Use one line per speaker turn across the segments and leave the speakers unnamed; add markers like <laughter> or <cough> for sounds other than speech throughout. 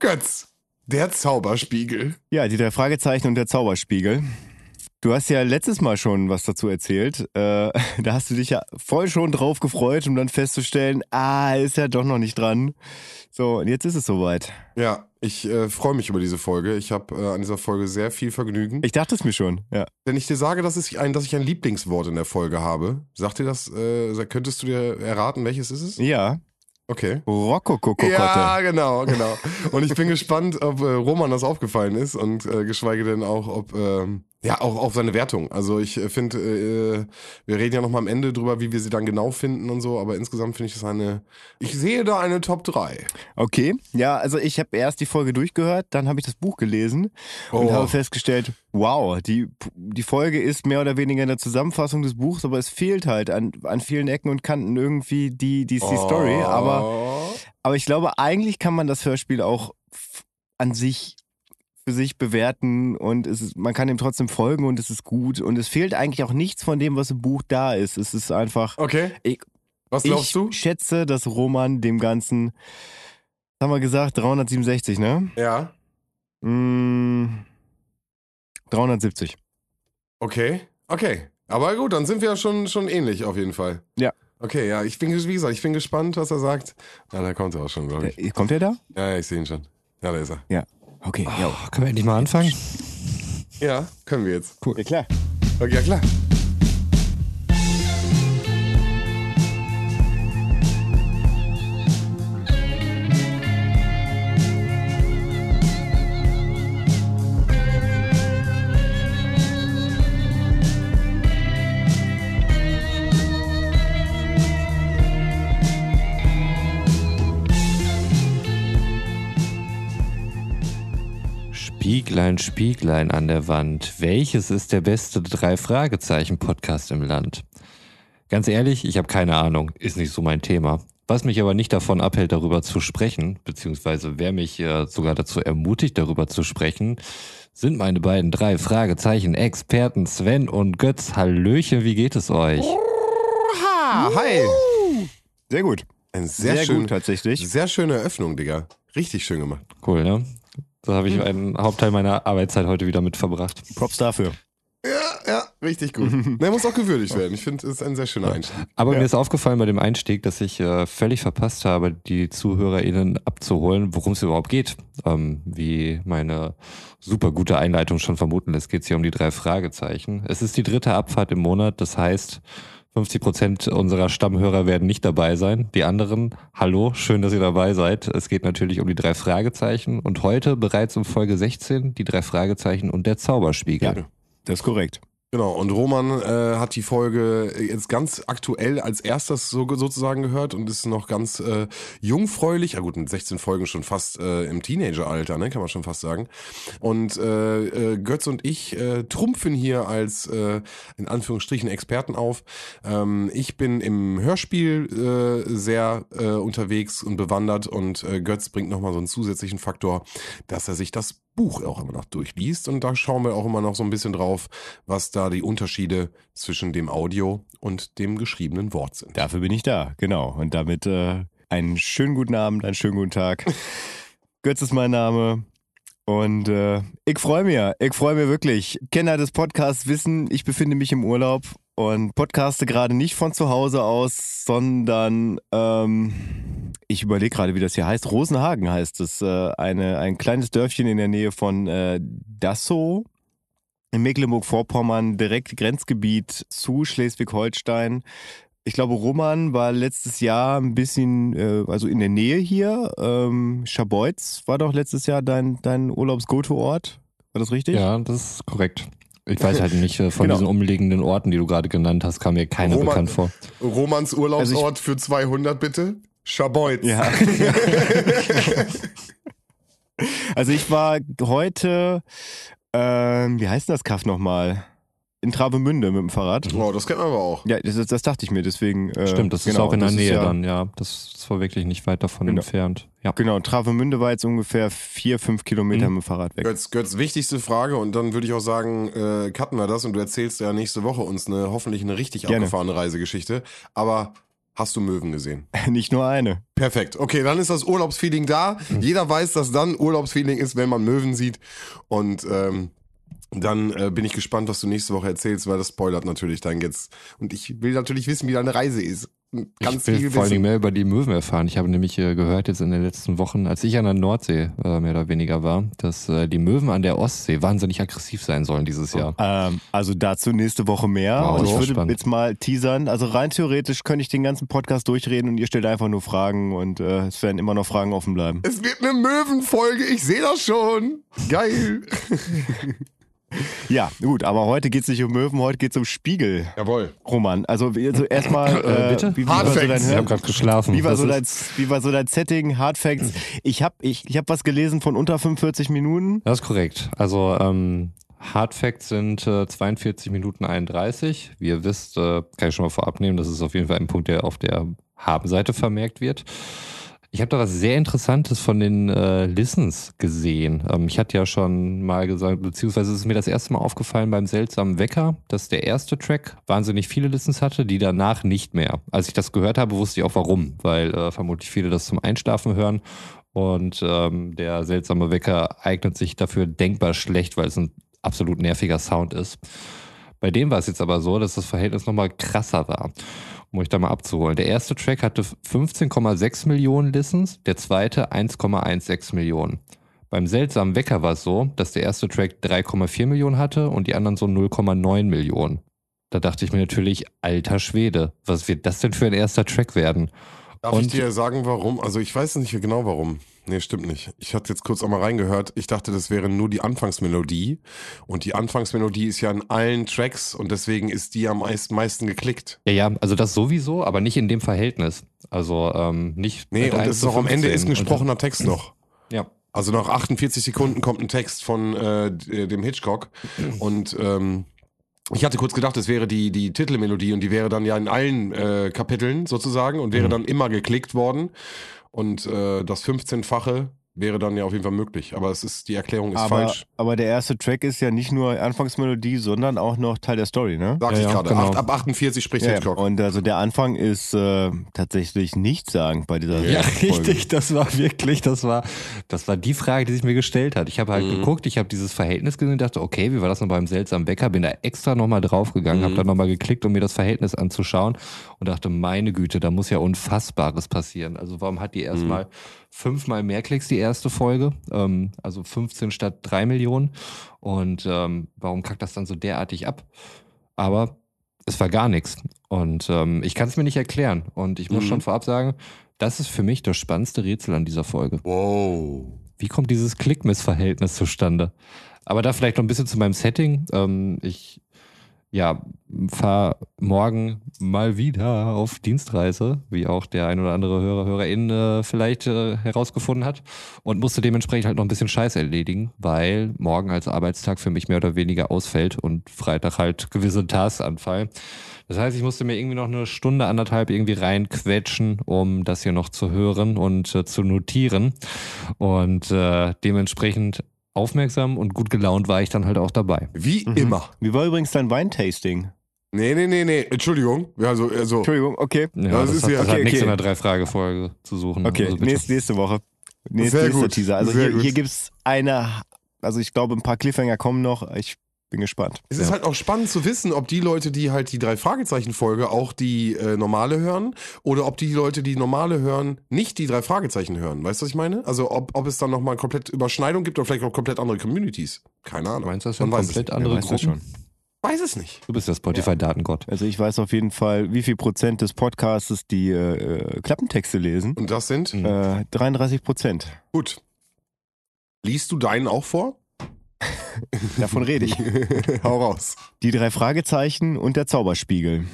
Götz, der Zauberspiegel.
Ja, die drei Fragezeichen und der Zauberspiegel. Du hast ja letztes Mal schon was dazu erzählt. Äh, <laughs> da hast du dich ja voll schon drauf gefreut, um dann festzustellen, ah, ist ja doch noch nicht dran. So, und jetzt ist es soweit.
Ja, ich äh, freue mich über diese Folge. Ich habe äh, an dieser Folge sehr viel Vergnügen.
Ich dachte es mir schon, ja.
Wenn ich dir sage, dass ich ein, dass ich ein Lieblingswort in der Folge habe, sagt dir das, äh, könntest du dir erraten, welches ist es?
Ja.
Okay.
Rokokokotte.
Ja, genau, genau. Und ich bin <laughs> gespannt, ob äh, Roman das aufgefallen ist und äh, geschweige denn auch, ob ähm, ja, auch auf seine Wertung. Also ich äh, finde, äh, wir reden ja noch mal am Ende drüber, wie wir sie dann genau finden und so, aber insgesamt finde ich das eine, ich sehe da eine Top 3.
Okay, ja, also ich habe erst die Folge durchgehört, dann habe ich das Buch gelesen und
Oh.
habe festgestellt, wow, die, die Folge ist mehr oder weniger eine Zusammenfassung des Buchs, aber es fehlt halt an, an vielen Ecken und Kanten irgendwie die, die, die Story, aber
Oh.
Aber ich glaube, eigentlich kann man das Hörspiel auch an sich für sich bewerten und es ist, man kann dem trotzdem folgen und es ist gut und es fehlt eigentlich auch nichts von dem, was im Buch da ist. Es ist einfach.
Okay.
Ich-
Was glaubst
ich
du?
schätze, dass Roman dem Ganzen, was haben wir gesagt, 367, ne?
Ja.
Mm, 370.
Okay. Okay. Aber gut, dann sind wir ja schon, schon ähnlich auf jeden Fall.
Ja.
Okay, ja, ich bin, wie gesagt, ich bin gespannt, was er sagt. Ja, da kommt er auch schon, glaube ich.
Kommt er da?
Ja, ja, ich sehe ihn schon. Ja, da ist er.
Okay, ja.
Oh, können wir endlich mal anfangen?
Ja, können wir jetzt.
Ja, klar.
Okay, ja, klar.
Spieglein, Spieglein an der Wand. Welches ist der beste Drei-Fragezeichen-Podcast im Land? Ganz ehrlich, ich habe keine Ahnung. Ist nicht so mein Thema. Was mich aber nicht davon abhält, darüber zu sprechen, beziehungsweise wer mich äh, sogar dazu ermutigt, darüber zu sprechen, sind meine beiden drei Fragezeichen Experten Sven und Götz. Hallöchen, wie geht es euch?
Ah, hi.
Sehr gut.
Ein sehr,
Sehr,
schön,
gut tatsächlich.
sehr schöne Eröffnung, Digga. Richtig schön gemacht.
Cool, ne? So habe ich einen Hauptteil meiner Arbeitszeit heute wieder mit verbracht.
Props dafür.
Ja, ja, richtig gut. <laughs> Der muss auch gewürdigt werden. Ich finde, es ist ein sehr schöner Einstieg.
Aber
Ja.
mir ist aufgefallen bei dem Einstieg, dass ich äh, völlig verpasst habe, die ZuhörerInnen abzuholen, worum es überhaupt geht. Ähm, wie meine super gute Einleitung schon vermuten lässt, geht es hier um die drei Fragezeichen. Es ist die dritte Abfahrt im Monat, das heißt, 50 Prozent unserer Stammhörer werden nicht dabei sein. Die anderen, hallo, schön, dass ihr dabei seid. Es geht natürlich um die drei Fragezeichen und heute bereits um Folge 16 die drei Fragezeichen und der Zauberspiegel.
Ja.
Das ist korrekt.
Genau, und Roman äh, hat die Folge jetzt ganz aktuell als erstes so, sozusagen gehört und ist noch ganz äh, jungfräulich, ja gut, mit 16 Folgen schon fast äh, im Teenageralter, ne, kann man schon fast sagen. Und äh, äh, Götz und ich äh, trumpfen hier als äh, in Anführungsstrichen Experten auf. Ähm, ich bin im Hörspiel äh, sehr äh, unterwegs und bewandert und äh, Götz bringt nochmal so einen zusätzlichen Faktor, dass er sich das Buch auch immer noch durchliest und da schauen wir auch immer noch so ein bisschen drauf, was da die Unterschiede zwischen dem Audio und dem geschriebenen Wort sind.
Dafür bin ich da, genau. Und damit äh, einen schönen guten Abend, einen schönen guten Tag. <laughs> Götz ist mein Name. Und äh, ich freue mich, ich freue mich wirklich. Kenner des Podcasts wissen, ich befinde mich im Urlaub und podcaste gerade nicht von zu Hause aus, sondern ähm, ich überlege gerade, wie das hier heißt. Rosenhagen heißt es. Äh, eine, ein kleines Dörfchen in der Nähe von äh, Dassow in Mecklenburg-Vorpommern, direkt Grenzgebiet zu Schleswig-Holstein. Ich glaube, Roman war letztes Jahr ein bisschen, äh, also in der Nähe hier. Ähm, Schabeutz war doch letztes Jahr dein, dein Urlaubs-Go-To-Ort. War das richtig?
Ja, das ist korrekt. Ich weiß halt nicht, äh, von
Genau.
diesen umliegenden Orten, die du gerade genannt hast, kam mir keiner
Roman-
bekannt vor.
Romans Urlaubsort für 200 bitte? Schabeutz.
Ja. <laughs> also ich war heute, ähm, wie heißt das Kaff nochmal? In Travemünde mit dem Fahrrad.
Oh, das kennt man aber auch.
Ja, das, das dachte ich mir, deswegen. Äh,
Stimmt, das ist
genau,
auch in der Nähe
ja,
dann, ja. Das, das war wirklich nicht weit davon
Genau.
entfernt. Ja.
Genau, Travemünde war jetzt ungefähr vier, fünf Kilometer
Mhm.
mit dem Fahrrad weg.
Götz, Götz, wichtigste Frage und dann würde ich auch sagen, äh, cutten wir das und du erzählst ja nächste Woche uns eine hoffentlich eine richtig
Gerne.
abgefahrene Reisegeschichte. Aber hast du Möwen gesehen. <laughs>
Nicht nur eine.
Perfekt. Okay, dann ist das Urlaubsfeeling da. Jeder weiß, dass dann Urlaubsfeeling ist, wenn man Möwen sieht. Und ähm, dann äh, bin ich gespannt, was du nächste Woche erzählst, weil das spoilert natürlich dann jetzt. Und ich will natürlich wissen, wie deine Reise ist.
Ganz ich will viel vor allem mehr über die Möwen erfahren. Ich habe nämlich äh, gehört jetzt in den letzten Wochen, als ich an der Nordsee äh, mehr oder weniger war, dass äh, die Möwen an der Ostsee wahnsinnig aggressiv sein sollen dieses Jahr.
Ähm, also dazu nächste Woche mehr. Wow, und ich würde spannend. jetzt mal teasern. Also rein theoretisch könnte ich den ganzen Podcast durchreden und ihr stellt einfach nur Fragen und äh, es werden immer noch Fragen offen bleiben.
Es wird eine Möwenfolge, ich sehe das schon. Geil. <laughs>
Ja, gut, aber heute geht es nicht um Möwen, heute geht es um Spiegel.
Jawohl.
Roman, also, also erstmal, äh,
bitte?
Wie,
wie Hard Facts. So dein, ich habe gerade geschlafen.
Wie war, so dein, wie war so dein Setting, Hard Facts? Ich habe ich, ich hab was gelesen von unter 45 Minuten.
Das ist korrekt. Also ähm, Hard Facts sind äh, 42 Minuten 31. Wie ihr wisst, äh, kann ich schon mal vorab nehmen, das ist auf jeden Fall ein Punkt, der auf der Habenseite vermerkt wird. Ich habe da was sehr Interessantes von den äh, Listens gesehen. Ähm, ich hatte ja schon mal gesagt, beziehungsweise ist mir das erste Mal aufgefallen beim seltsamen Wecker, dass der erste Track wahnsinnig viele Listens hatte, die danach nicht mehr. Als ich das gehört habe, wusste ich auch warum, weil äh, vermutlich viele das zum Einschlafen hören und ähm, der seltsame Wecker eignet sich dafür denkbar schlecht, weil es ein absolut nerviger Sound ist. Bei dem war es jetzt aber so, dass das Verhältnis nochmal krasser war um euch da mal abzuholen. Der erste Track hatte 15,6 Millionen Listens, der zweite 1,16 Millionen. Beim seltsamen Wecker war es so, dass der erste Track 3,4 Millionen hatte und die anderen so 0,9 Millionen. Da dachte ich mir natürlich, alter Schwede, was wird das denn für ein erster Track werden?
Darf und ich dir sagen, warum? Also ich weiß nicht genau warum. Nee, stimmt nicht. Ich hatte jetzt kurz auch mal reingehört. Ich dachte, das wäre nur die Anfangsmelodie. Und die Anfangsmelodie ist ja in allen Tracks und deswegen ist die am meisten, geklickt.
Ja, ja, also das sowieso, aber nicht in dem Verhältnis. Also ähm, nicht.
Nee, und es ist auch am Ende ist ein gesprochener Text noch. <clears throat>
Ja.
Also nach 48 Sekunden kommt ein Text von äh, dem Hitchcock. <clears throat> Und ähm, ich hatte kurz gedacht, es wäre die, die Titelmelodie und die wäre dann ja in allen äh, Kapiteln sozusagen und wäre mhm. dann immer geklickt worden. Und äh, das 15-fache wäre dann ja auf jeden Fall möglich. Aber es ist, die Erklärung ist
aber,
falsch.
Aber der erste Track ist ja nicht nur Anfangsmelodie, sondern auch noch Teil der Story, ne?
Sag ja, ich gerade. Genau. Ab 48 spricht ja, Hitchcock.
Und also der Anfang ist äh, tatsächlich nichtssagend bei dieser
Ja, Folge. richtig. Das war wirklich, das war, das war die Frage, die sich mir gestellt hat. Ich habe halt mhm. geguckt, ich habe dieses Verhältnis gesehen und dachte, okay, wie war das noch beim seltsamen Bäcker? Bin da extra nochmal draufgegangen, mhm. habe da nochmal geklickt, um mir das Verhältnis anzuschauen und dachte, meine Güte, da muss ja Unfassbares passieren. Also warum hat die erstmal mhm fünfmal mehr Klicks die erste Folge, ähm, also 15 statt 3 Millionen. Und ähm, warum kackt das dann so derartig ab? Aber es war gar nichts. Und ähm, ich kann es mir nicht erklären. Und ich muss mhm. schon vorab sagen, das ist für mich das spannendste Rätsel an dieser Folge.
Wow.
Wie kommt dieses Klickmissverhältnis zustande? Aber da vielleicht noch ein bisschen zu meinem Setting. Ähm, ich ja, fahr morgen mal wieder auf Dienstreise, wie auch der ein oder andere Hörer, Hörerin äh, vielleicht äh, herausgefunden hat und musste dementsprechend halt noch ein bisschen Scheiß erledigen, weil morgen als Arbeitstag für mich mehr oder weniger ausfällt und Freitag halt gewisse Tasks anfallen. Das heißt, ich musste mir irgendwie noch eine Stunde, anderthalb irgendwie reinquetschen, um das hier noch zu hören und äh, zu notieren. Und äh, dementsprechend aufmerksam und gut gelaunt war ich dann halt auch dabei.
Wie mhm. immer.
Wie war übrigens dein Weintasting?
Nee, nee, nee, nee. Entschuldigung. Also, also.
Entschuldigung, okay.
Ja, das, das, ist hat, ja, das okay, hat nichts okay. in der Drei-Frage-Folge zu suchen.
Okay, also nächste, nächste Woche. Nächste, gut. Teaser. Also Sehr hier, hier gibt es eine, also ich glaube, ein paar Cliffhanger kommen noch. Ich bin gespannt.
Es ist halt auch spannend zu wissen, ob die Leute, die halt die drei Fragezeichen Folge auch die äh, normale hören oder ob die Leute, die normale hören, nicht die drei Fragezeichen hören. Weißt du, was ich meine? Also ob, ob es dann nochmal komplett Überschneidung gibt oder vielleicht auch komplett andere Communities. Keine Ahnung.
Meinst du das schon komplett andere ja, Gruppen? Schon.
Weiß es nicht.
Du bist der Spotify-Datengott.
Also ich weiß auf jeden Fall, wie viel Prozent des Podcasts die äh, äh Klappentexte lesen.
Und das sind?
Äh, 33 Prozent.
Gut. Liest du deinen auch vor? <laughs>
Davon rede ich. <laughs>
Hau raus.
Die drei Fragezeichen und der Zauberspiegel.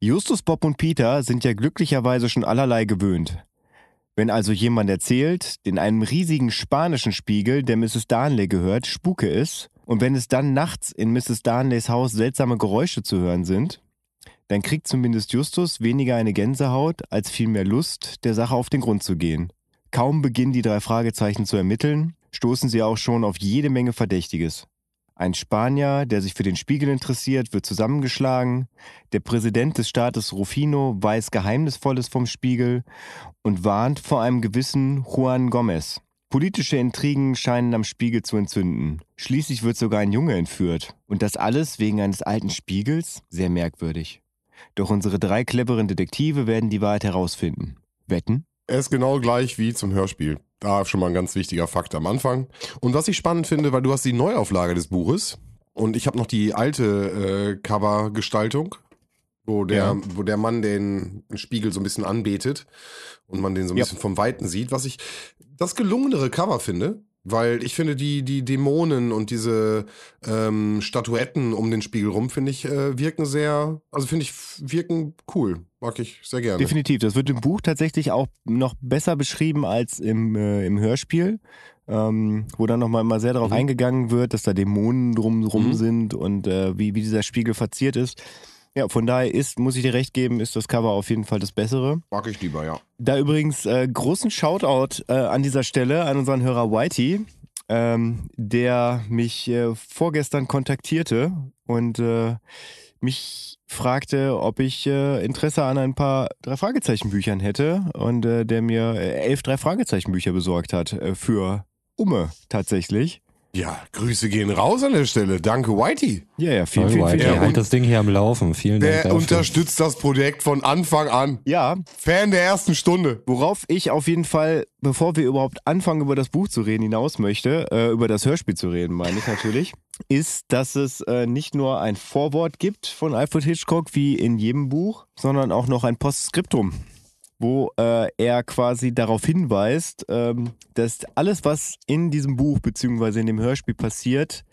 Justus, Bob und Peter sind ja glücklicherweise schon allerlei gewöhnt. Wenn also jemand erzählt, in einem riesigen spanischen Spiegel, der Mrs. Darnley gehört, Spuke ist, und wenn es dann nachts in Mrs. Darnleys Haus seltsame Geräusche zu hören sind, dann kriegt zumindest Justus weniger eine Gänsehaut als vielmehr Lust, der Sache auf den Grund zu gehen. Kaum beginnen die drei Fragezeichen zu ermitteln, stoßen sie auch schon auf jede Menge Verdächtiges. Ein Spanier, der sich für den Spiegel interessiert, wird zusammengeschlagen. Der Präsident des Staates Rufino weiß Geheimnisvolles vom Spiegel und warnt vor einem gewissen Juan Gomez. Politische Intrigen scheinen am Spiegel zu entzünden. Schließlich wird sogar ein Junge entführt. Und das alles wegen eines alten Spiegels? Sehr merkwürdig. Doch unsere drei cleveren Detektive werden die Wahrheit herausfinden. Wetten?
Er ist genau gleich wie zum Hörspiel. Da schon mal ein ganz wichtiger Fakt am Anfang. Und was ich spannend finde, weil du hast die Neuauflage des Buches und ich habe noch die alte äh, Covergestaltung, wo der,
Ja.
wo der Mann den Spiegel so ein bisschen anbetet und man den so ein
Ja.
bisschen vom Weiten sieht, was ich das gelungenere Cover finde. Weil ich finde, die, die Dämonen und diese ähm, Statuetten um den Spiegel rum, finde ich, äh, wirken sehr, also finde ich, wirken cool. Mag ich sehr gerne.
Definitiv. Das wird im Buch tatsächlich auch noch besser beschrieben als im, äh, im Hörspiel. Ähm, wo dann nochmal mal sehr darauf
Mhm.
eingegangen wird, dass da Dämonen drumrum
Mhm.
sind und äh, wie, wie dieser Spiegel verziert ist. Ja, von daher ist, muss ich dir recht geben, ist das Cover auf jeden Fall das Bessere.
Mag ich lieber, ja.
Da übrigens äh, großen Shoutout äh, an dieser Stelle an unseren Hörer Whitey, ähm, der mich äh, vorgestern kontaktierte und äh, mich fragte, ob ich äh, Interesse an ein paar drei Fragezeichen Büchern hätte und äh, der mir äh, elf drei Fragezeichen Bücher besorgt hat äh, für Umme tatsächlich.
Ja, Grüße gehen raus an der Stelle. Danke, Whitey.
Ja, ja, vielen, vielen,
Whitey,
vielen
Ja,
Dank.
halt das Ding hier am Laufen. Vielen Dank
Der unterstützt das Projekt von Anfang an.
Ja,
Fan der ersten Stunde.
Worauf ich auf jeden Fall, bevor wir überhaupt anfangen, über das Buch zu reden, hinaus möchte, äh, über das Hörspiel zu reden, meine ich natürlich, ist, dass es äh, nicht nur ein Vorwort gibt von Alfred Hitchcock wie in jedem Buch, sondern auch noch ein Postskriptum, wo äh, er quasi darauf hinweist, ähm, dass alles, was in diesem Buch beziehungsweise in dem Hörspiel passiert,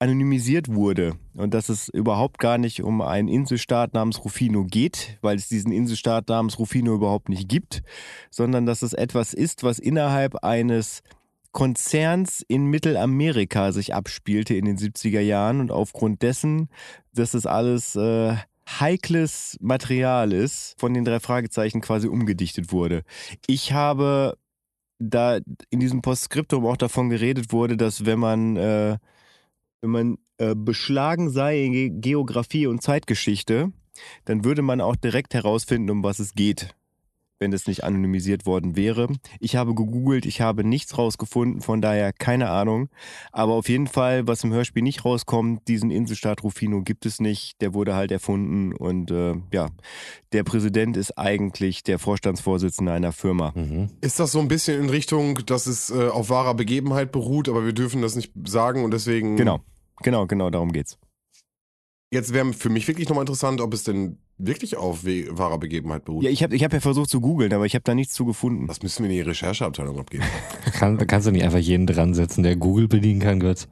anonymisiert wurde und dass es überhaupt gar nicht um einen Inselstaat namens Rufino geht, weil es diesen Inselstaat namens Rufino überhaupt nicht gibt, sondern dass es etwas ist, was innerhalb eines Konzerns in Mittelamerika sich abspielte in den 70er Jahren und aufgrund dessen, dass es alles äh, heikles Material ist, von den drei Fragezeichen quasi umgedichtet wurde. Ich habe da in diesem Postskriptum auch davon geredet wurde, dass wenn man äh, wenn man äh, beschlagen sei in Ge Geografie und Zeitgeschichte, dann würde man auch direkt herausfinden, um was es geht, wenn es nicht anonymisiert worden wäre. Ich habe gegoogelt, ich habe nichts rausgefunden, von daher keine Ahnung. Aber auf jeden Fall, was im Hörspiel nicht rauskommt, diesen Inselstaat Rufino gibt es nicht. Der wurde halt erfunden und äh, ja, der Präsident ist eigentlich der Vorstandsvorsitzende einer Firma.
Mhm.
Ist das so ein bisschen in Richtung, dass es äh, auf wahrer Begebenheit beruht, aber wir dürfen das nicht sagen und deswegen.
Genau, genau, genau, darum geht's.
Jetzt wäre für mich wirklich nochmal interessant, ob es denn wirklich auf wahrer Begebenheit beruht.
Ja, ich habe ich hab ja versucht zu googeln, aber ich habe da nichts zu gefunden.
das müssen wir in die Rechercheabteilung abgeben. <laughs>
Kann, kannst du nicht einfach jeden dran setzen, der Google bedienen kann, Götz?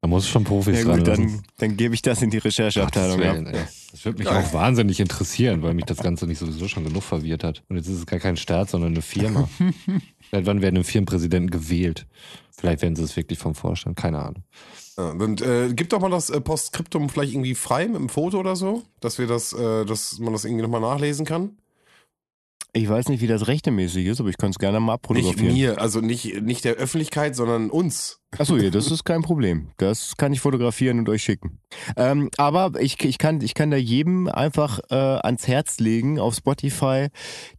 Da muss schon Profis
Ja gut, dann, dann gebe ich das in die Rechercheabteilung ab.
Das würde mich
Geil.
auch wahnsinnig interessieren, weil mich das Ganze nicht sowieso schon genug verwirrt hat. Und jetzt ist es gar kein Staat, sondern eine Firma. <laughs> Seit wann werden denn Firmenpräsidenten gewählt? Vielleicht werden sie es wirklich vom Vorstand, keine Ahnung.
Ja, und äh, gib doch mal das äh, Postskriptum vielleicht irgendwie frei mit einem Foto oder so, dass wir das, äh, dass man das irgendwie nochmal nachlesen kann.
Ich weiß nicht, wie das rechtemäßig ist, aber ich kann es gerne mal
Nicht
abfotografieren.
mir, also nicht, nicht der Öffentlichkeit, sondern uns.
Achso, ja, das ist kein Problem. Das kann ich fotografieren und euch schicken. Ähm, aber ich, ich, kann, ich kann da jedem einfach äh, ans Herz legen auf Spotify.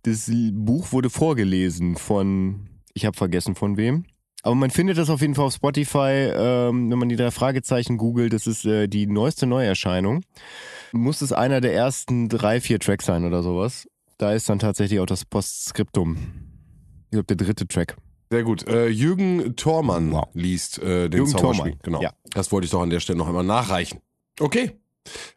Das Buch wurde vorgelesen von, ich habe vergessen von wem. Aber man findet das auf jeden Fall auf Spotify, ähm, wenn man die drei Fragezeichen googelt. Das ist äh, die neueste Neuerscheinung. Muss es einer der ersten drei, vier Tracks sein oder sowas. Da ist dann tatsächlich auch das Postskriptum. Ich glaube, der dritte Track.
Sehr gut. Äh, Jürgen Thormann
Wow.
liest äh, den
Jürgen
Zauberspiel.
Thormann,
Genau.
ja.
Das wollte ich doch an der Stelle noch einmal nachreichen. Okay.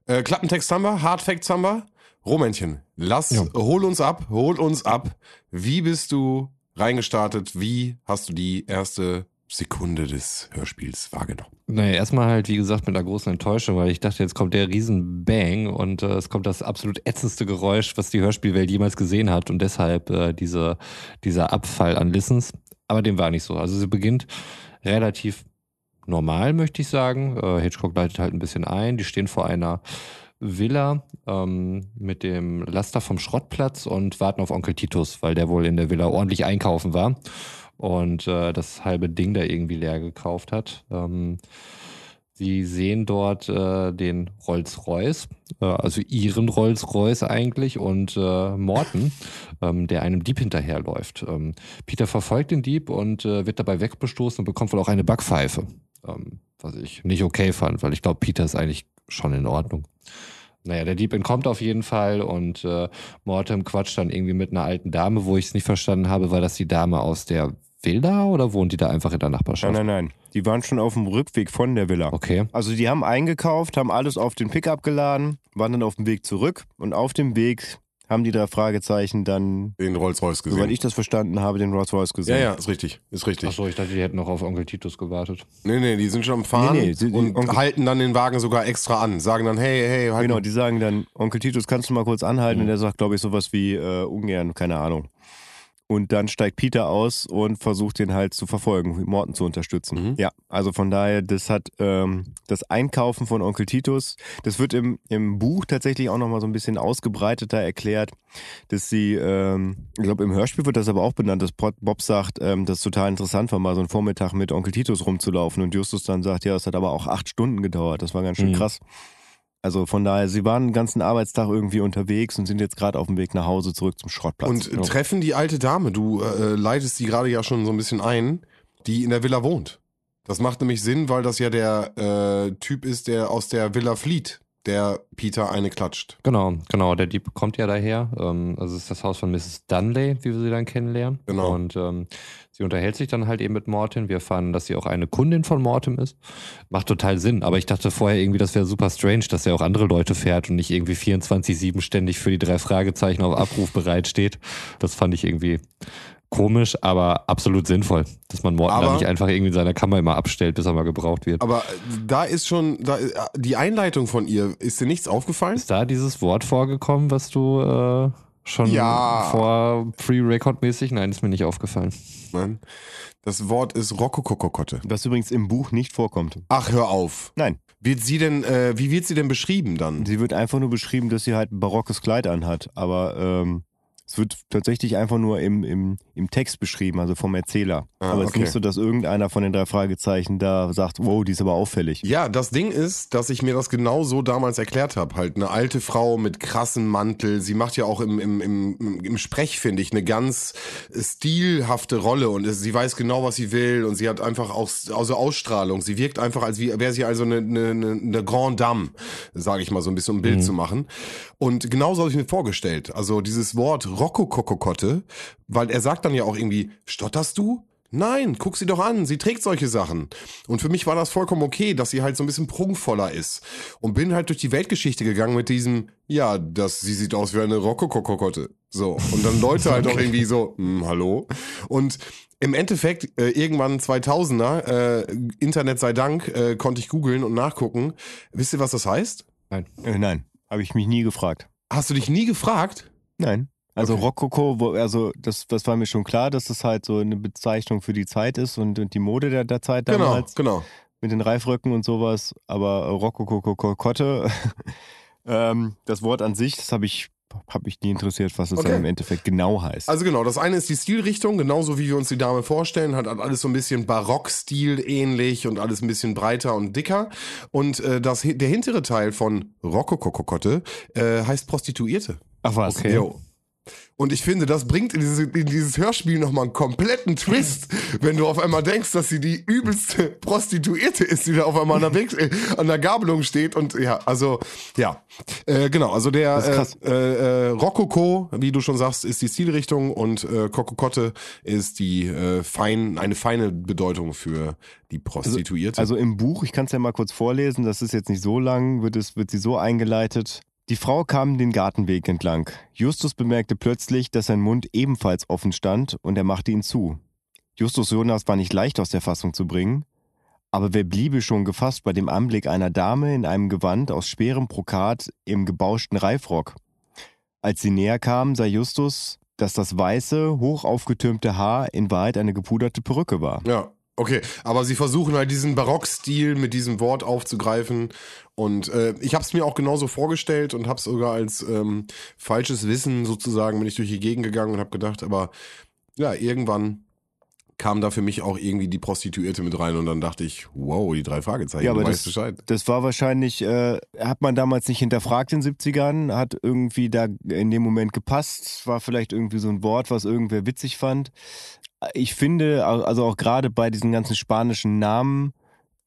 Äh, Klappentext haben wir, Hardfacts haben wir. Romännchen, lass,
Ja.
hol uns ab, hol uns ab. Wie bist du reingestartet? Wie hast du die erste Sekunde des Hörspiels wahrgenommen?
Naja, erstmal halt, wie gesagt, mit einer großen Enttäuschung, weil ich dachte, jetzt kommt der riesen Bang und äh, es kommt das absolut ätzendste Geräusch, was die Hörspielwelt jemals gesehen hat und deshalb äh, diese, dieser Abfall an Listens. Aber dem war nicht so. Also sie beginnt relativ normal, möchte ich sagen. Äh, Hitchcock leitet halt ein bisschen ein. Die stehen vor einer Villa ähm, mit dem Laster vom Schrottplatz und warten auf Onkel Titus, weil der wohl in der Villa ordentlich einkaufen war und äh, das halbe Ding da irgendwie leer gekauft hat. Ähm, Sie sehen dort äh, den Rolls-Royce, äh, also ihren Rolls-Royce eigentlich, und äh, Morton, ähm, der einem Dieb hinterherläuft. Ähm, Peter verfolgt den Dieb und äh, wird dabei wegbestoßen und bekommt wohl auch eine Backpfeife, ähm, was ich nicht okay fand, weil ich glaube, Peter ist eigentlich schon in Ordnung. Naja, der Dieb entkommt auf jeden Fall und äh, Mortem quatscht dann irgendwie mit einer alten Dame, wo ich es nicht verstanden habe, war das die Dame aus der Villa oder wohnt die da einfach in der Nachbarschaft?
Nein, nein, nein. Die waren schon auf dem Rückweg von der Villa.
Okay.
Also die haben eingekauft, haben alles auf den Pickup geladen, waren dann auf dem Weg zurück und auf dem Weg haben die drei Fragezeichen dann,
Den Rolls-Royce gesehen.
soweit ich das verstanden habe, den Rolls Royce gesehen.
ja, ja, ist richtig. Ist richtig.
Achso, ich dachte, die hätten noch auf Onkel Titus gewartet.
Nee, nee, die sind schon am Fahren
Nee, nee,
und
Onkel-
halten dann den Wagen sogar extra an. Sagen dann, hey, hey, halt
Genau, die sagen dann, Onkel Titus, kannst du mal kurz anhalten?
Mhm.
Und der sagt, glaube ich, sowas wie äh, ungern, keine Ahnung. Und dann steigt Peter aus und versucht den halt zu verfolgen, Morten zu unterstützen.
Mhm.
Ja, also von daher, das hat ähm, das Einkaufen von Onkel Titus, das wird im, im Buch tatsächlich auch nochmal so ein bisschen ausgebreiteter erklärt, dass sie, ähm, ich glaube, im Hörspiel wird das aber auch benannt, dass Bob sagt, ähm, das total interessant war, mal so einen Vormittag mit Onkel Titus rumzulaufen. Und Justus dann sagt, ja, es hat aber auch acht Stunden gedauert. Das war ganz schön
Mhm.
krass. Also von daher, sie waren den ganzen Arbeitstag irgendwie unterwegs und sind jetzt gerade auf dem Weg nach Hause zurück zum Schrottplatz.
Und
Ja.
treffen die alte Dame, du äh, leitest die gerade ja schon so ein bisschen ein, die in der Villa wohnt. Das macht nämlich Sinn, weil das ja der äh, Typ ist, der aus der Villa flieht, der Peter eine klatscht.
Genau, genau. Der Dieb kommt ja daher. Ähm, also es ist das Haus von Mrs. Dunley, wie wir sie dann kennenlernen.
Genau.
Und ähm, sie unterhält sich dann halt eben mit Morten. Wir erfahren, dass sie auch eine Kundin von Mortem ist. Macht total Sinn. Aber ich dachte vorher irgendwie, das wäre super strange, dass er auch andere Leute fährt und nicht irgendwie 24-7 ständig für die drei Fragezeichen auf Abruf bereitsteht. Das fand ich irgendwie komisch, aber absolut sinnvoll, dass man Morten
Aber-
dann nicht einfach irgendwie in seiner Kammer immer abstellt, bis er mal gebraucht wird.
Aber äh, da ist schon, da, äh, die Einleitung von ihr, ist dir nichts aufgefallen?
Ist da dieses Wort vorgekommen, was du äh, schon
Ja.
vor Pre-Record-mäßig? Nein, ist mir nicht aufgefallen.
Nein. Das Wort ist Rokokokokotte.
Was übrigens im Buch nicht vorkommt.
Ach, hör auf.
Nein,
Wird sie denn, äh, wie wird sie denn beschrieben dann?
sie wird einfach nur beschrieben, dass sie halt ein barockes Kleid anhat. Aber ähm, es wird tatsächlich einfach nur im, im, im Text beschrieben, also vom Erzähler.
Ah,
aber es ist
okay.
nicht so, dass irgendeiner von den drei Fragezeichen da sagt, wow, die ist aber auffällig.
Ja, das Ding ist, dass ich mir das genau so damals erklärt habe. Halt eine alte Frau mit krassem Mantel. Sie macht ja auch im, im, im, im Sprech, finde ich, eine ganz stilhafte Rolle und sie weiß genau, was sie will und sie hat einfach auch also Ausstrahlung. Sie wirkt einfach, als wäre sie also eine, eine, eine, Grande Dame, sage ich mal so ein bisschen, um ein Bild zu machen. Und genau so habe ich mir vorgestellt. Also dieses Wort Rokokokokotte, weil er sagt dann ja auch irgendwie, stotterst du? Nein, guck sie doch an, sie trägt solche Sachen. Und für mich war das vollkommen okay, dass sie halt so ein bisschen prunkvoller ist. Und bin halt durch die Weltgeschichte gegangen mit diesem, ja, das, sie sieht aus wie eine Rokokokokotte. So. Und dann Leute halt auch irgendwie so, hm, hallo. Und im Endeffekt, äh, irgendwann 2000er, äh, Internet sei Dank, äh, konnte ich googeln und nachgucken. Wisst ihr, was das heißt?
Nein.
Äh, nein, habe ich mich nie gefragt.
Hast du dich nie gefragt?
Nein. Also
Okay.
Rokoko, wo, also das, das war mir schon klar, dass das halt so eine Bezeichnung für die Zeit ist und, und die Mode der, der Zeit
Genau,
damals
genau.
mit den Reifröcken und sowas. Aber Rokoko-Kotte, <laughs> ähm, das Wort an sich, das habe ich, hab mich nie interessiert, was es
Okay.
dann im Endeffekt genau heißt.
Also genau, das eine ist die Stilrichtung, genauso wie wir uns die Dame vorstellen, hat alles so ein bisschen Barockstil ähnlich und alles ein bisschen breiter und dicker. Und äh, das, der hintere Teil von Rokokokokotte äh, heißt Prostituierte.
Ach was,
okay.
Jo. Und ich finde, das bringt in, diese, in dieses Hörspiel nochmal einen kompletten Twist, wenn du auf einmal denkst, dass sie die übelste Prostituierte ist, die da auf einmal an der, Weg, äh, an der Gabelung steht. Und ja, also, ja. Äh, genau, also der
krass.
äh, äh, Rokoko, wie du schon sagst, ist die Stilrichtung und äh, Kokokotte ist die äh, fein, eine feine Bedeutung für die Prostituierte.
Also im Buch, ich kann es ja mal kurz vorlesen, das ist jetzt nicht so lang, wird, es, wird sie so eingeleitet. Die Frau kam den Gartenweg entlang. Justus bemerkte plötzlich, dass sein Mund ebenfalls offen stand und er machte ihn zu. Justus Jonas war nicht leicht aus der Fassung zu bringen, aber wer bliebe schon gefasst bei dem Anblick einer Dame in einem Gewand aus schwerem Brokat im gebauschten Reifrock? Als sie näher kam, sah Justus, dass das weiße, hoch aufgetürmte Haar in Wahrheit eine gepuderte Perücke war.
Ja, okay. Aber sie versuchen halt diesen Barockstil mit diesem Wort aufzugreifen. Und äh, ich habe es mir auch genauso vorgestellt und habe es sogar als ähm, falsches Wissen sozusagen bin ich durch die Gegend gegangen und habe gedacht, aber ja, irgendwann kam da für mich auch irgendwie die Prostituierte mit rein und dann dachte ich, wow, die drei Fragezeichen,
Ja, aber
du weißt
das-
Bescheid.
Das war wahrscheinlich, äh, hat man damals nicht hinterfragt in den 70ern, hat irgendwie da in dem Moment gepasst, war vielleicht irgendwie so ein Wort, was irgendwer witzig fand. Ich finde, also auch gerade bei diesen ganzen spanischen Namen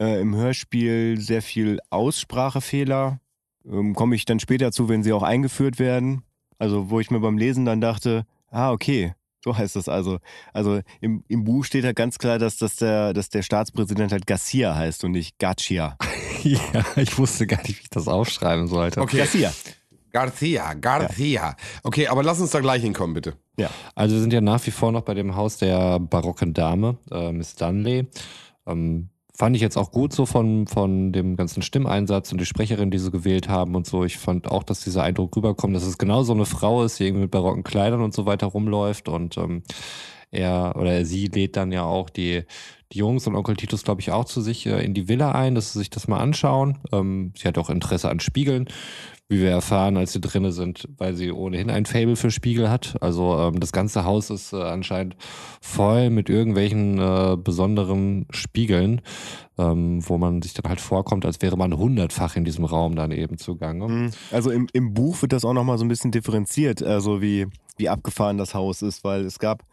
äh, im Hörspiel sehr viel Aussprachefehler. Ähm, Komme ich dann später zu, wenn sie auch eingeführt werden. Also wo ich mir beim Lesen dann dachte, ah, okay, so heißt das also. Also im, im Buch steht halt ganz klar, dass, dass, der, dass der Staatspräsident halt Garcia heißt und nicht Garcia. <laughs>
ja, ich wusste gar nicht, wie ich das aufschreiben sollte.
Okay.
Garcia.
Garcia, Garcia. Okay, aber lass uns da gleich hinkommen, bitte.
Ja.
Also wir sind ja nach wie vor noch bei dem Haus der barocken Dame, äh, Miss Dunley. Ähm, fand ich jetzt auch gut so von, von dem ganzen Stimmeinsatz und die Sprecherin, die sie gewählt haben und so. Ich fand auch, dass dieser Eindruck rüberkommt, dass es genau so eine Frau ist, die irgendwie mit barocken Kleidern und so weiter rumläuft und ähm, er oder sie lädt dann ja auch die, die Jungs und Onkel Titus, glaube ich, auch zu sich äh, in die Villa ein, dass sie sich das mal anschauen. Ähm, sie hat auch Interesse an Spiegeln, wie wir erfahren, als sie drinne sind, weil sie ohnehin ein Fable für Spiegel hat. Also ähm, das ganze Haus ist äh, anscheinend voll mit irgendwelchen äh, besonderen Spiegeln, ähm, wo man sich dann halt vorkommt, als wäre man hundertfach in diesem Raum dann eben zugange.
Mhm. Also im, im Buch wird das auch nochmal so ein bisschen differenziert, also wie, wie abgefahren das Haus ist, weil es gab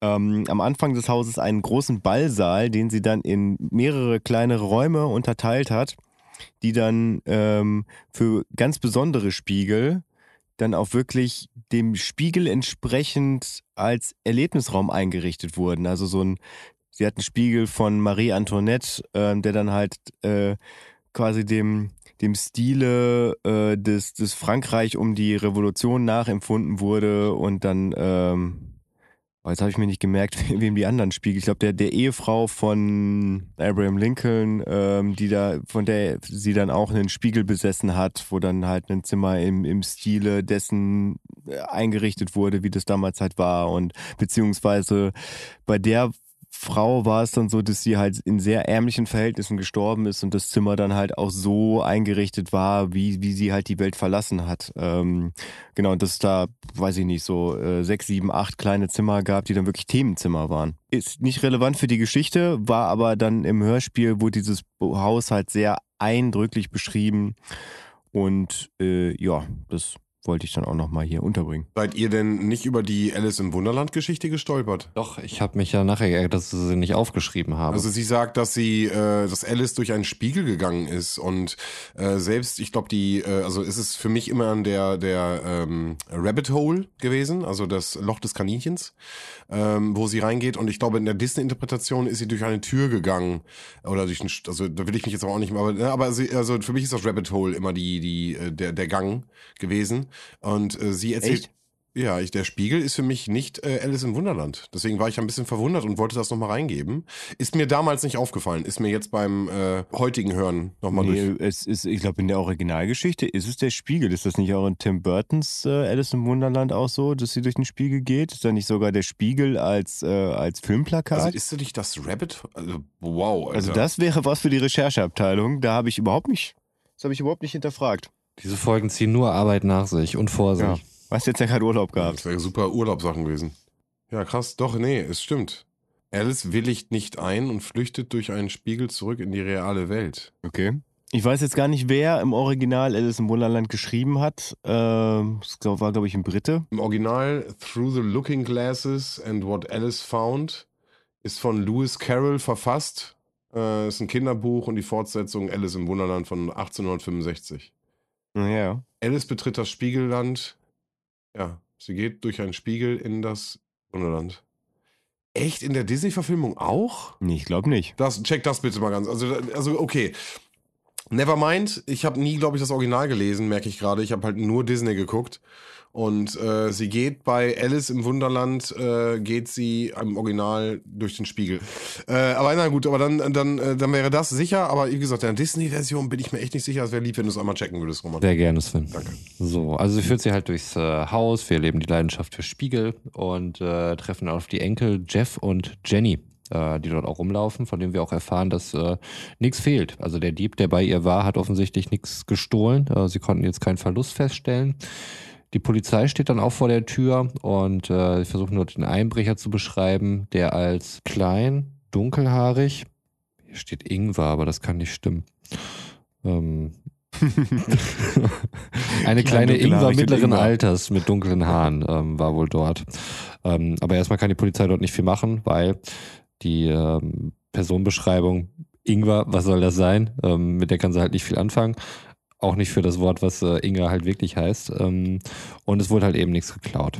ähm, am Anfang des Hauses einen großen Ballsaal, den sie dann in mehrere kleinere Räume unterteilt hat, die dann ähm, für ganz besondere Spiegel dann auch wirklich dem Spiegel entsprechend als Erlebnisraum eingerichtet wurden. Also so ein, sie hat einen Spiegel von Marie Antoinette, ähm, der dann halt äh, quasi dem, dem Stile äh, des, des Frankreich um die Revolution nachempfunden wurde und dann, ähm, oh, jetzt habe ich mir nicht gemerkt, <laughs> wem die anderen Spiegel. Ich glaube, der, der Ehefrau von Abraham Lincoln, ähm, die da, von der sie dann auch einen Spiegel besessen hat, wo dann halt ein Zimmer im, im Stile dessen äh, eingerichtet wurde, wie das damals halt war. Und beziehungsweise bei der Frau war es dann so, dass sie halt in sehr ärmlichen Verhältnissen gestorben ist und das Zimmer dann halt auch so eingerichtet war, wie, wie sie halt die Welt verlassen hat. Ähm, genau, und dass es da, weiß ich nicht, so äh, sechs, sieben, acht kleine Zimmer gab, die dann wirklich Themenzimmer waren. Ist nicht relevant für die Geschichte, war aber dann im Hörspiel, wurde dieses Haus halt sehr eindrücklich beschrieben und äh, ja, das wollte ich dann auch nochmal hier unterbringen.
Seid ihr denn nicht über die Alice im Wunderland Geschichte gestolpert?
Doch, ich habe mich ja nachher geärgert, dass sie sie nicht aufgeschrieben haben.
Also sie sagt, dass sie, äh, dass Alice durch einen Spiegel gegangen ist und äh, selbst, ich glaube, die, äh, also ist es für mich immer an der der ähm, Rabbit Hole gewesen, also das Loch des Kaninchens, ähm, wo sie reingeht und ich glaube in der Disney-Interpretation ist sie durch eine Tür gegangen oder durch ein, also da will ich mich jetzt aber auch nicht mehr, aber, ne, aber sie, also für mich ist das Rabbit Hole immer die die äh, der der Gang gewesen und äh, sie erzählt.
Echt?
Ja, ich, der Spiegel ist für mich nicht äh, Alice im Wunderland. Deswegen war ich ein bisschen verwundert und wollte das nochmal reingeben. Ist mir damals nicht aufgefallen. Ist mir jetzt beim äh, heutigen Hören nochmal
Nee,
durch.
es ist, ich glaube, in der Originalgeschichte ist es der Spiegel. Ist das nicht auch in Tim Burtons äh, Alice im Wunderland auch so, dass sie durch den Spiegel geht? Ist da nicht sogar der Spiegel als, äh, als Filmplakat?
Also
Also,
ist nicht das Rabbit? Also, wow, Alter.
das wäre was für die Rechercheabteilung. Da habe ich überhaupt nicht, das habe ich überhaupt nicht hinterfragt.
Diese Folgen ziehen nur Arbeit nach sich und vor sich.
Ja. Hast jetzt ja keinen Urlaub gehabt.
Das wäre super Urlaubssachen gewesen. Ja, krass. Doch, nee, es stimmt. Alice willigt nicht ein und flüchtet durch einen Spiegel zurück in die reale Welt.
Okay. Ich weiß jetzt gar nicht, wer im Original Alice im Wunderland geschrieben hat. Ähm, Das glaub- war, glaube ich, ein Brite.
Im Original Through the Looking Glasses and What Alice Found ist von Lewis Carroll verfasst. Äh, ist ein Kinderbuch und die Fortsetzung Alice im Wunderland von 1865.
Ja.
Alice betritt das Spiegelland. Ja, sie geht durch einen Spiegel in das Wunderland. Echt in der Disney-Verfilmung auch?
Nee, ich glaube nicht.
Das, check das bitte mal ganz. Also, also okay. Nevermind, ich habe nie, glaube ich, das Original gelesen, merke ich gerade. Ich habe halt nur Disney geguckt. Und äh, sie geht bei Alice im Wunderland, äh, geht sie im Original durch den Spiegel. Äh, aber na gut, aber dann, dann, äh, dann wäre das sicher. Aber wie gesagt, in der Disney-Version bin ich mir echt nicht sicher. Es wäre lieb, wenn du es einmal checken würdest, Roman.
Sehr gerne, Sven.
Danke.
So, also sie führt sie halt durchs äh, Haus, wir erleben die Leidenschaft für Spiegel und äh, treffen auf die Enkel Jeff und Jenny, äh, die dort auch rumlaufen, von denen wir auch erfahren, dass äh, nichts fehlt. Also der Dieb, der bei ihr war, hat offensichtlich nichts gestohlen. Äh, sie konnten jetzt keinen Verlust feststellen. Die Polizei steht dann auch vor der Tür und äh, ich versuche nur den Einbrecher zu beschreiben, der als klein, dunkelhaarig, hier steht Ingwer, aber das kann nicht stimmen. Ähm, <laughs> eine kleine Ingwer mittleren Ingwer. Alters mit dunklen Haaren ähm, war wohl dort. Ähm, aber erstmal kann die Polizei dort nicht viel machen, weil die ähm, Personenbeschreibung Ingwer, was soll das sein? Ähm, mit der kann sie halt nicht viel anfangen. Auch nicht für das Wort, was äh, Ingwer halt wirklich heißt. Ähm, und es wurde halt eben nichts geklaut.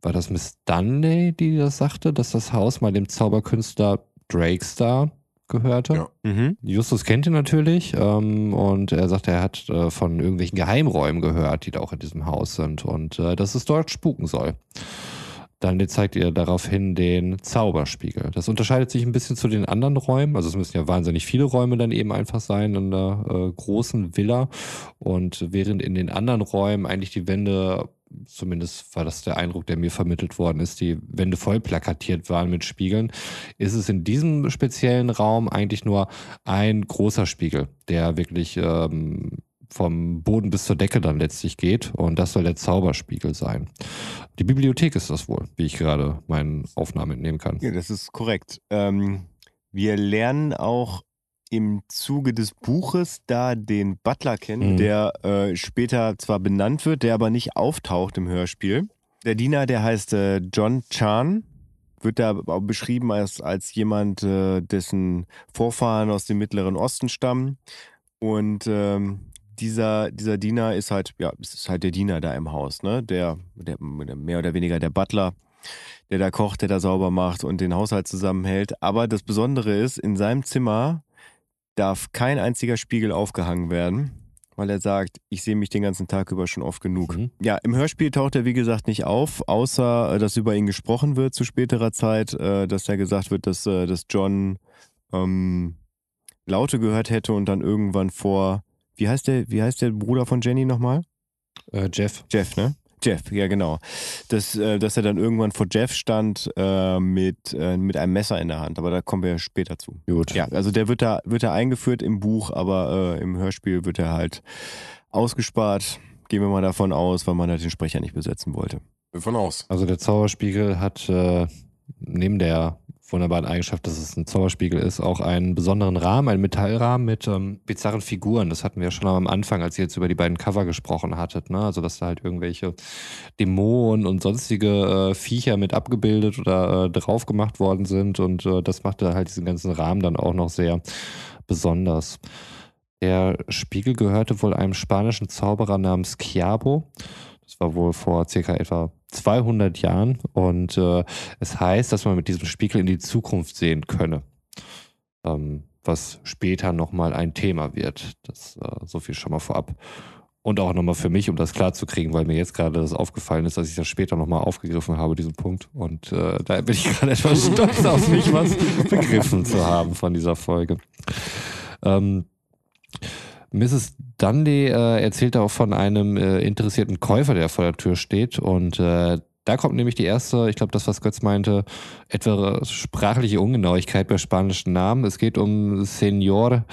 War das Miss Dunley, die das sagte, dass das Haus mal dem Zauberkünstler Drakestar gehörte. Ja. Mhm. Justus kennt ihn natürlich ähm, und er sagt, er hat äh, von irgendwelchen Geheimräumen gehört, die da auch in diesem Haus sind und äh, dass es dort spuken soll. Dann zeigt ihr daraufhin den Zauberspiegel. Das unterscheidet sich ein bisschen zu den anderen Räumen. Also es müssen ja wahnsinnig viele Räume dann eben einfach sein in einer äh, großen Villa. Und während in den anderen Räumen eigentlich die Wände zumindest war das der Eindruck, der mir vermittelt worden ist, die Wände voll plakatiert waren mit Spiegeln, ist es in diesem speziellen Raum eigentlich nur ein großer Spiegel, der wirklich ähm, vom Boden bis zur Decke dann letztlich geht. Und das soll der Zauberspiegel sein. Die Bibliothek ist das wohl, wie ich gerade meinen Aufnahmen entnehmen kann.
Ja, das ist korrekt. Ähm, wir lernen auch im Zuge des Buches da den Butler kennen, mhm. der äh, später zwar benannt wird, der aber nicht auftaucht im Hörspiel. Der Diener, der heißt äh, John Chan, wird da beschrieben als, als jemand, äh, dessen Vorfahren aus dem Mittleren Osten stammen. Und ähm, dieser, dieser Diener ist halt, ja, ist halt der Diener da im Haus, ne? Der, der mehr oder weniger der Butler, der da kocht, der da sauber macht und den Haushalt zusammenhält. Aber das Besondere ist, in seinem Zimmer darf kein einziger Spiegel aufgehangen werden, weil er sagt, ich sehe mich den ganzen Tag über schon oft genug. Mhm. Ja, im Hörspiel taucht er wie gesagt nicht auf, außer äh, dass über ihn gesprochen wird zu späterer Zeit, äh, dass da gesagt wird, dass, äh, dass John ähm, Laute gehört hätte und dann irgendwann vor, wie heißt der, wie heißt der Bruder von Jenny nochmal?
Äh, Jeff.
Jeff, ne? Jeff, ja genau. Dass, äh, dass er dann irgendwann vor Jeff stand äh, mit, äh, mit einem Messer in der Hand, aber da kommen wir später zu.
Gut.
Ja, also der wird da, wird da eingeführt im Buch, aber äh, im Hörspiel wird er halt ausgespart. Gehen wir mal davon aus, weil man halt den Sprecher nicht besetzen wollte.
Davon aus.
Also der Zauberspiegel hat äh, neben der wunderbaren Eigenschaft, dass es ein Zauberspiegel ist, auch einen besonderen Rahmen, einen Metallrahmen mit ähm, bizarren Figuren. Das hatten wir ja schon am Anfang, als ihr jetzt über die beiden Cover gesprochen hattet. Ne? Also, dass da halt irgendwelche Dämonen und sonstige äh, Viecher mit abgebildet oder äh, drauf gemacht worden sind. Und äh, das machte halt diesen ganzen Rahmen dann auch noch sehr besonders. Der Spiegel gehörte wohl einem spanischen Zauberer namens Chiabo. Das war wohl vor circa etwa 200 Jahren und äh, es heißt, dass man mit diesem Spiegel in die Zukunft sehen könne. Ähm, was später nochmal ein Thema wird. Das äh, so viel schon mal vorab. Und auch nochmal für mich, um das klarzukriegen, weil mir jetzt gerade das aufgefallen ist, dass ich das später nochmal aufgegriffen habe, diesen Punkt. Und äh, da bin ich <laughs> gerade etwas stolz auf mich, was begriffen zu haben von dieser Folge. Ähm, Mrs. Dundee äh, erzählt auch von einem äh, interessierten Käufer, der vor der Tür steht. Und äh, da kommt nämlich die erste, ich glaube, das, was Götz meinte, etwa sprachliche Ungenauigkeit bei spanischen Namen. Es geht um Senor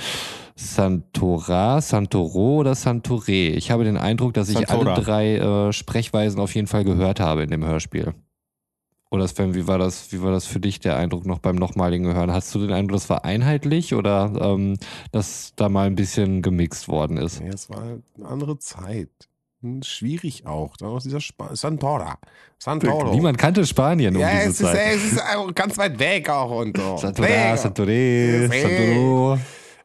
Santora, Santoro oder Santore. Ich habe den Eindruck, dass ich Santora. alle drei äh, Sprechweisen auf jeden Fall gehört habe in dem Hörspiel. Oder Sven, wie war das, wie war das für dich der Eindruck noch beim nochmaligen Hören? Hast du den Eindruck, das war einheitlich oder ähm, dass da mal ein bisschen gemixt worden ist?
Ja, es war eine andere Zeit. Hm, schwierig auch. Dann aus dieser Sp Santora.
Santoro. Niemand kannte Spanien um ja, diese
es
Zeit.
Ist, es ist ganz weit weg auch und so.
Santora, Santore, Santoro.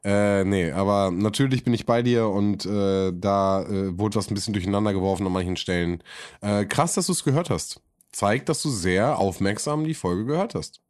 Äh, nee, aber natürlich bin ich bei dir und äh, da äh, wurde was ein bisschen durcheinander geworfen an manchen Stellen. Äh, krass, dass du es gehört hast zeigt, dass du sehr aufmerksam die Folge gehört hast.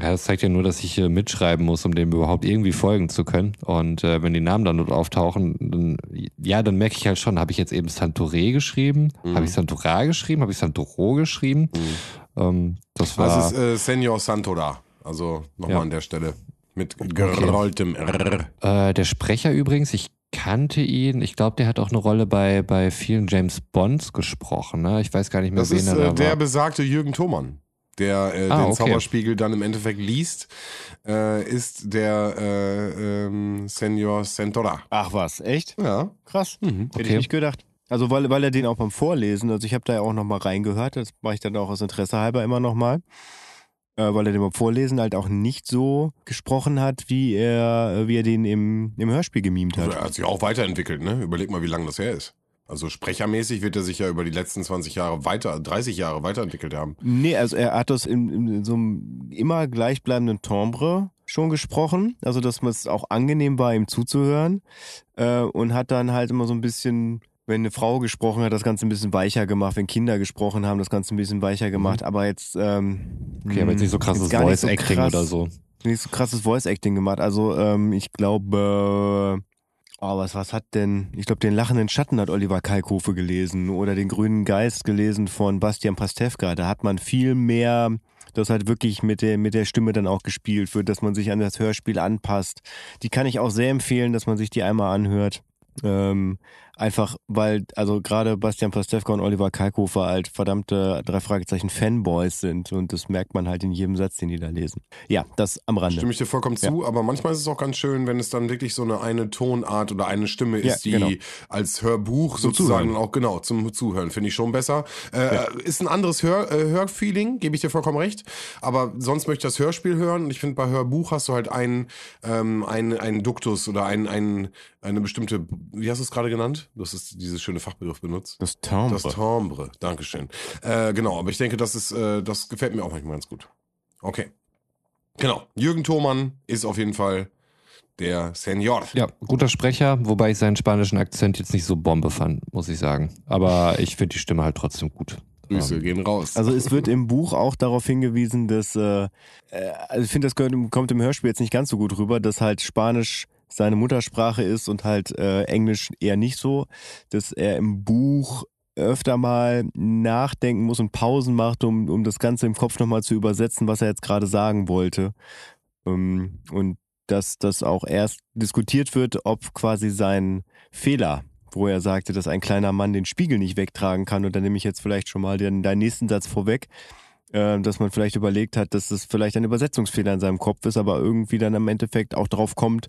Ja, das zeigt ja nur, dass ich äh, mitschreiben muss, um dem überhaupt irgendwie folgen zu können. Und äh, wenn die Namen dann dort auftauchen, dann, ja, dann merke ich halt schon, habe ich jetzt eben Santoré geschrieben? Mhm. Habe ich Santora geschrieben? Habe ich Santoro geschrieben? Mhm. Ähm, das war.
Das ist äh, Senor Santora. Also nochmal ja. an der Stelle. Mit gerolltem R.
Äh, der Sprecher übrigens, ich kannte ihn. Ich glaube, der hat auch eine Rolle bei, bei vielen James Bonds gesprochen. Ne? Ich weiß gar nicht mehr,
das
wen
ist,
er da
äh, der war. besagte Jürgen Thomann, der äh, ah, den okay. Zauberspiegel dann im Endeffekt liest, äh, ist der äh, ähm, Senor Centora.
Ach was, echt?
Ja.
Krass. Mhm. Hätte okay. ich nicht gedacht. Also weil, weil er den auch beim Vorlesen, also ich habe da ja auch nochmal reingehört, das mache ich dann auch aus Interesse halber immer nochmal, äh, weil er den beim Vorlesen halt auch nicht so gesprochen hat, wie er, wie er den im, im Hörspiel gemimt
Also
hat.
er hat sich auch weiterentwickelt, ne? Überleg mal, wie lange das her ist. Also sprechermäßig wird er sich ja über die letzten 20 Jahre weiter, 30 Jahre weiterentwickelt haben.
Nee, also er hat das in, in so einem immer gleichbleibenden Timbre schon gesprochen, also dass es auch angenehm war, ihm zuzuhören äh, und hat dann halt immer so ein bisschen, wenn eine Frau gesprochen hat, das Ganze ein bisschen weicher gemacht, wenn Kinder gesprochen haben, das Ganze ein bisschen weicher gemacht, aber jetzt ähm,
Okay, aber jetzt nicht so krasses
jetzt gar nicht
Voice Acting
krass-
oder so.
nicht so krasses Voice Acting gemacht. Also ähm, ich glaube, oh, was, was hat denn, ich glaube, den lachenden Schatten hat Oliver Kalkofe gelesen oder den grünen Geist gelesen von Bastian Pastewka. Da hat man viel mehr, das halt wirklich mit der, mit der Stimme dann auch gespielt wird, dass man sich an das Hörspiel anpasst. Die kann ich auch sehr empfehlen, dass man sich die einmal anhört. Ähm, einfach, weil, also gerade Bastian Pastewka und Oliver Kalkofer halt verdammte drei Fragezeichen Fanboys sind und das merkt man halt in jedem Satz, den die da lesen. Ja, das am Rande.
Stimme ich dir vollkommen zu, aber manchmal ist es auch ganz schön, wenn es dann wirklich so eine eine Tonart oder eine Stimme
Ja,
ist, die
genau.
als Hörbuch
Zum
sozusagen
Zuhören.
auch genau zum Zuhören finde ich schon besser. Äh, Ist ein anderes Hör, äh, Hörfeeling, gebe ich dir vollkommen recht. Aber sonst möchte ich das Hörspiel hören und ich finde bei Hörbuch hast du halt einen ähm, einen einen Duktus oder einen einen eine bestimmte, wie hast du es gerade genannt? Du hast dieses schöne Fachbegriff benutzt.
Das Timbre.
Das Timbre, Dankeschön. Äh, genau, aber ich denke, das ist, äh, das gefällt mir auch manchmal ganz gut. Okay. Genau. Jürgen Thomann ist auf jeden Fall der Senior.
Ja, guter Sprecher, wobei ich seinen spanischen Akzent jetzt nicht so Bombe fand, muss ich sagen. Aber ich finde die Stimme halt trotzdem gut.
Grüße
Ähm,
gehen raus.
Also es wird im Buch auch darauf hingewiesen, dass, äh, äh, also ich finde, das gehört, kommt im Hörspiel jetzt nicht ganz so gut rüber, dass halt Spanisch seine Muttersprache ist und halt äh, Englisch eher nicht so, dass er im Buch öfter mal nachdenken muss und Pausen macht, um, um das Ganze im Kopf nochmal zu übersetzen, was er jetzt gerade sagen wollte. Ähm, und dass das auch erst diskutiert wird, ob quasi sein Fehler, wo er sagte, dass ein kleiner Mann den Spiegel nicht wegtragen kann, und dann nehme ich jetzt vielleicht schon mal den, deinen nächsten Satz vorweg, äh, dass man vielleicht überlegt hat, dass es vielleicht ein Übersetzungsfehler in seinem Kopf ist, aber irgendwie dann im Endeffekt auch drauf kommt,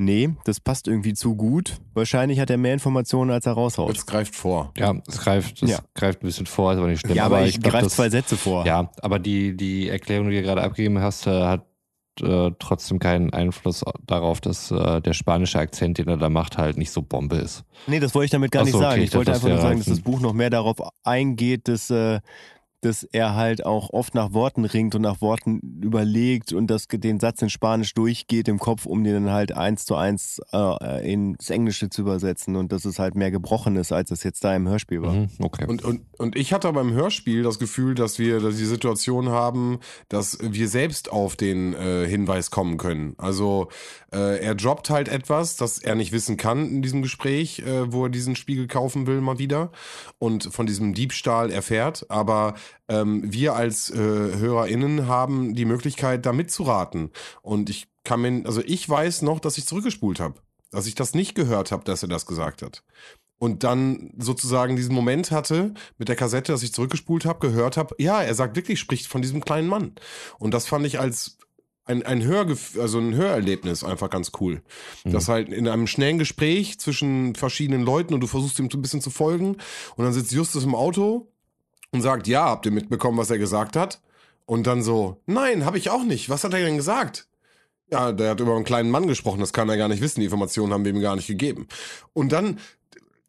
nee, das passt irgendwie zu gut. Wahrscheinlich hat er mehr Informationen, als er raushaut.
Jetzt greift vor.
Ja, es greift, es
Ja.
greift ein bisschen vor, ist aber nicht schlimm.
ja, aber, ich
glaub,
greife zwei Sätze vor.
Ja, aber die, die Erklärung, die du gerade abgegeben hast, äh, hat äh, trotzdem keinen Einfluss darauf, dass äh, der spanische Akzent, den er da macht, halt nicht so Bombe ist.
Nee, das wollte ich damit gar
Ach
nicht
so,
sagen.
okay,
ich
ich
wollte einfach nur sagen, dass
halt
das Buch noch mehr darauf eingeht, dass, äh, dass er halt auch oft nach Worten ringt und nach Worten überlegt und das den Satz in Spanisch durchgeht im Kopf, um den dann halt eins zu eins äh, ins Englische zu übersetzen und dass es halt mehr gebrochen ist, als es jetzt da im Hörspiel war.
Mhm, okay.
Und, und, und ich hatte beim Hörspiel das Gefühl, dass wir dass die Situation haben, dass wir selbst auf den äh, Hinweis kommen können. Also äh, er droppt halt etwas, das er nicht wissen kann in diesem Gespräch, äh, wo er diesen Spiegel kaufen will mal wieder und von diesem Diebstahl erfährt. Aber ähm, wir als äh, HörerInnen haben die Möglichkeit, da mitzuraten. Und ich kann mir, also ich weiß noch, dass ich zurückgespult habe. Dass ich das nicht gehört habe, dass er das gesagt hat und dann sozusagen diesen Moment hatte mit der Kassette, dass ich zurückgespult habe, gehört habe, ja, er sagt wirklich, spricht von diesem kleinen Mann. Und das fand ich als ein, ein Hörgef also ein Hörerlebnis einfach ganz cool.
Mhm.
Das halt in einem schnellen Gespräch zwischen verschiedenen Leuten und du versuchst ihm so ein bisschen zu folgen und dann sitzt Justus im Auto und sagt, ja, habt ihr mitbekommen, was er gesagt hat? Und dann so, nein, habe ich auch nicht. Was hat er denn gesagt? Ja, der hat über einen kleinen Mann gesprochen, das kann er gar nicht wissen, die Informationen haben wir ihm gar nicht gegeben. Und dann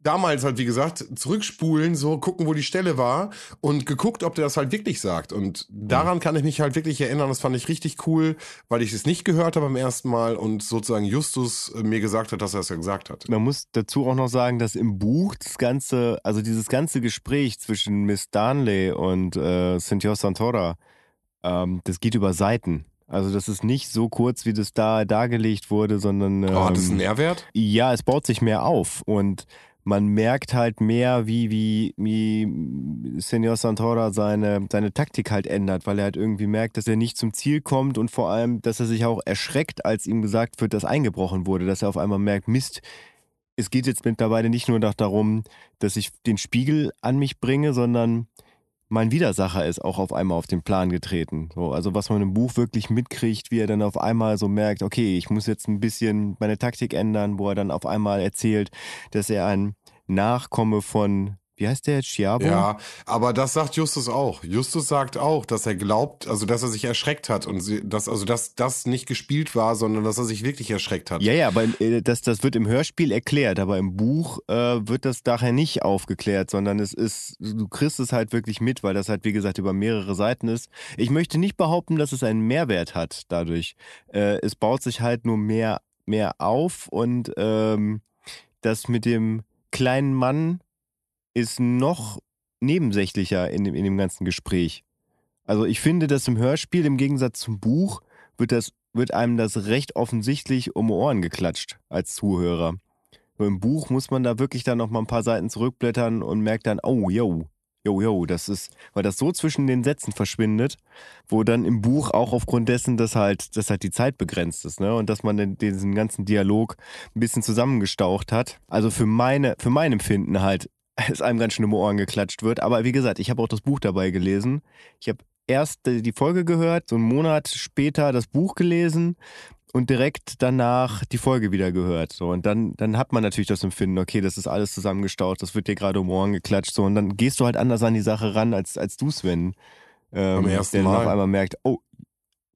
damals halt, wie gesagt, zurückspulen, so gucken, wo die Stelle war und geguckt, ob der das halt wirklich sagt. Und daran kann ich mich halt wirklich erinnern, das fand ich richtig cool, weil ich es nicht gehört habe beim ersten Mal und sozusagen Justus äh, mir gesagt hat, dass er es ja gesagt hat.
Man muss dazu auch noch sagen, dass im Buch das ganze, also dieses ganze Gespräch zwischen Miss Darnley und äh, Cynthia Santora, ähm, das geht über Seiten. Also das ist nicht so kurz, wie das da dargelegt wurde, sondern ähm,
Oh, hat das einen Nährwert?
ja, es baut sich mehr auf und man merkt halt mehr, wie, wie, wie Senor Santora seine, seine Taktik halt ändert, weil er halt irgendwie merkt, dass er nicht zum Ziel kommt und vor allem, dass er sich auch erschreckt, als ihm gesagt wird, dass eingebrochen wurde, dass er auf einmal merkt, Mist, es geht jetzt mittlerweile nicht nur noch darum, dass ich den Spiegel an mich bringe, sondern mein Widersacher ist auch auf einmal auf den Plan getreten. So, also was man im Buch wirklich mitkriegt, wie er dann auf einmal so merkt, okay, ich muss jetzt ein bisschen meine Taktik ändern, wo er dann auf einmal erzählt, dass er ein Nachkomme von, wie heißt der, Chiabo?
Ja, aber das sagt Justus auch. Justus sagt auch, dass er glaubt, also dass er sich erschreckt hat und sie, dass also dass das nicht gespielt war, sondern dass er sich wirklich erschreckt hat.
Ja, ja, aber äh, das, das wird im Hörspiel erklärt, aber im Buch äh, wird das daher nicht aufgeklärt, sondern es ist, du kriegst es halt wirklich mit, weil das halt, wie gesagt, über mehrere Seiten ist. Ich möchte nicht behaupten, dass es einen Mehrwert hat dadurch. Äh, es baut sich halt nur mehr, mehr auf und ähm, das mit dem kleinen Mann ist noch nebensächlicher in dem, in dem ganzen Gespräch. Also ich finde, dass im Hörspiel im Gegensatz zum Buch wird, das, wird einem das recht offensichtlich um Ohren geklatscht als Zuhörer. Nur im Buch muss man da wirklich dann noch mal ein paar Seiten zurückblättern und merkt dann, oh, yo, yo, yo, das ist, weil das so zwischen den Sätzen verschwindet, wo dann im Buch auch aufgrund dessen, dass halt, dass halt die Zeit begrenzt ist, ne, und dass man diesen ganzen Dialog ein bisschen zusammengestaucht hat. Also für meine, für mein Empfinden halt, es einem ganz schön um Ohren geklatscht wird. Aber wie gesagt, ich habe auch das Buch dabei gelesen. Ich habe erst die Folge gehört, so einen Monat später das Buch gelesen und direkt danach die Folge wieder gehört. So, und dann, dann hat man natürlich das Empfinden, okay, das ist alles zusammengestaut, das wird dir gerade um Ohren geklatscht. So, und dann gehst du halt anders an die Sache ran, als, als du, Sven. Ähm,
Beim ersten
der dann
Mal.
auf einmal merkt, oh,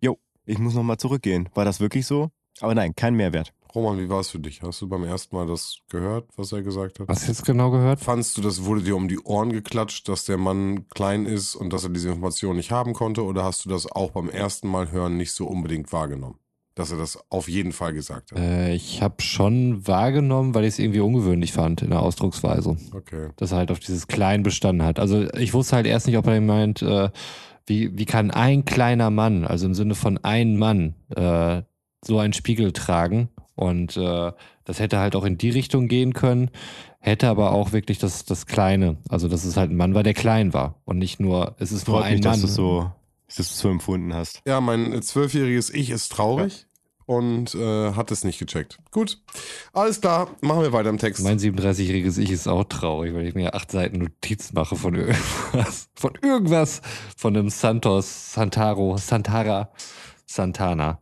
jo, ich muss nochmal zurückgehen. War das wirklich so? Aber nein, kein Mehrwert.
Roman, wie war es für dich? Hast du beim ersten Mal das gehört, was er gesagt hat?
Was jetzt genau gehört?
Fandst du, das wurde dir um die Ohren geklatscht, dass der Mann klein ist und dass er diese Information nicht haben konnte? Oder hast du das auch beim ersten Mal hören nicht so unbedingt wahrgenommen? Dass er das auf jeden Fall gesagt hat.
Äh, ich habe schon wahrgenommen, weil ich es irgendwie ungewöhnlich fand in der Ausdrucksweise.
Okay.
dass er halt auf dieses Klein bestanden hat. Also ich wusste halt erst nicht, ob er meint, äh, wie, wie kann ein kleiner Mann, also im Sinne von ein Mann, äh, so einen Spiegel tragen. Und äh, das hätte halt auch in die Richtung gehen können, hätte aber auch wirklich das, das Kleine, also dass es halt ein Mann war, der klein war. Und nicht nur, es ist nur
Freut
ein
mich,
Mann.
dass du so, dass du es so empfunden hast.
Ja, mein zwölfjähriges Ich ist traurig und äh, hat es nicht gecheckt. Gut, alles klar, machen wir weiter im Text.
Mein 37-jähriges Ich ist auch traurig, weil ich mir acht Seiten Notizen mache von irgendwas. Von irgendwas. Von einem Santos, Santaro, Santara, Santana.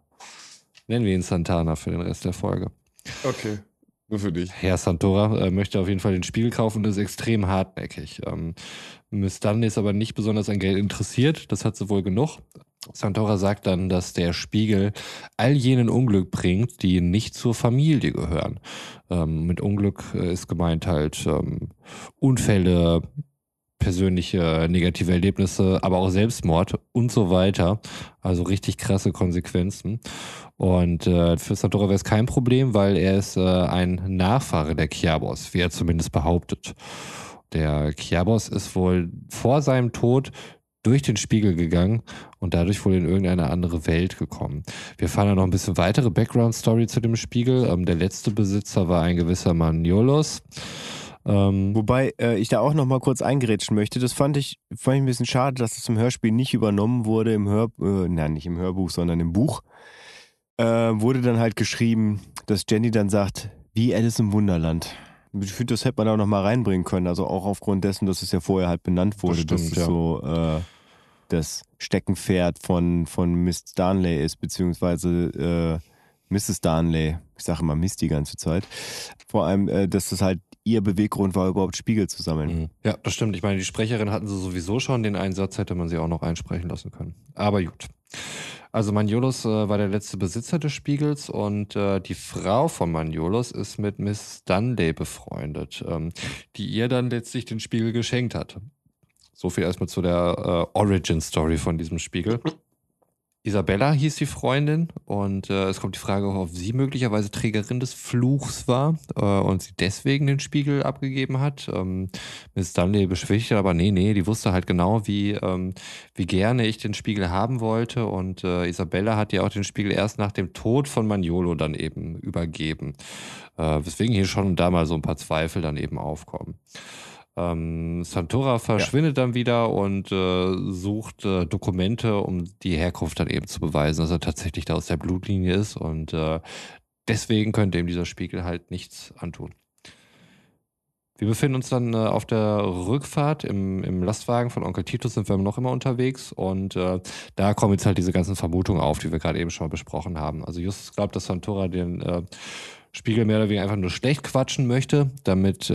Nennen wir ihn Santana für den Rest der Folge.
okay, nur für dich.
Herr Santora äh, möchte auf jeden Fall den Spiegel kaufen und ist extrem hartnäckig. Ähm, Miss Dunn ist aber nicht besonders an Geld interessiert. Das hat sie wohl genug. Santora sagt dann, dass der Spiegel all jenen Unglück bringt, die nicht zur Familie gehören. Ähm, mit Unglück äh, ist gemeint halt ähm, Unfälle, persönliche negative Erlebnisse, aber auch Selbstmord und so weiter. Also richtig krasse Konsequenzen. Und äh, für Santora wäre es kein Problem, weil er ist äh, ein Nachfahre der Kiabos, wie er zumindest behauptet. Der Kiabos ist wohl vor seinem Tod durch den Spiegel gegangen und dadurch wohl in irgendeine andere Welt gekommen. Wir fahren da noch ein bisschen weitere Background-Story zu dem Spiegel. Ähm, der letzte Besitzer war ein gewisser Maniolos. Ähm,
Wobei äh, ich da auch noch mal kurz eingerätschen möchte. Das fand ich, fand ich ein bisschen schade, dass es im Hörspiel nicht übernommen wurde, im Hör, äh, nein, nicht im Hörbuch, sondern im Buch. Äh, wurde dann halt geschrieben, dass Jenny dann sagt, wie Alice im Wunderland. Ich finde, das hätte man auch noch mal reinbringen können. Also auch aufgrund dessen, dass es ja vorher halt benannt wurde,
Das
dass
stimmt,
es
ja.
so äh, das Steckenpferd von, von Miss Darnley ist, beziehungsweise äh, Mrs. Darnley. Ich sage immer Miss die ganze Zeit. Vor allem, äh, dass das halt ihr Beweggrund war, überhaupt Spiegel zu sammeln.
Mhm. Ja, das stimmt. Ich meine, die Sprecherin hatten sie sowieso schon. Den einen Satz hätte man sie auch noch einsprechen lassen können. Aber gut. Also Maniolos äh, war der letzte Besitzer des Spiegels und äh, die Frau von Maniolos ist mit Miss Dunley befreundet, ähm, die ihr dann letztlich den Spiegel geschenkt hat. So viel erstmal zu der äh, Origin-Story von diesem Spiegel. Isabella hieß die Freundin und äh, es kommt die Frage, ob sie möglicherweise Trägerin des Fluchs war äh, und sie deswegen den Spiegel abgegeben hat. Ähm, Miss Dunley beschwichtigt aber, nee, nee, die wusste halt genau, wie, ähm, wie gerne ich den Spiegel haben wollte und äh, Isabella hat ja auch den Spiegel erst nach dem Tod von Maniolo dann eben übergeben. Äh, weswegen hier schon und da mal so ein paar Zweifel dann eben aufkommen. Ähm, Santora verschwindet dann wieder und äh, sucht äh, Dokumente, um die Herkunft dann eben zu beweisen, dass er tatsächlich da aus der Blutlinie ist und äh, deswegen könnte ihm dieser Spiegel halt nichts antun. Wir befinden uns dann äh, auf der Rückfahrt im, im Lastwagen von Onkel Titus, sind wir noch immer unterwegs und äh, da kommen jetzt halt diese ganzen Vermutungen auf, die wir gerade eben schon mal besprochen haben. Also Justus glaubt, dass Santora den äh, Spiegel mehr oder weniger einfach nur schlecht quatschen möchte, damit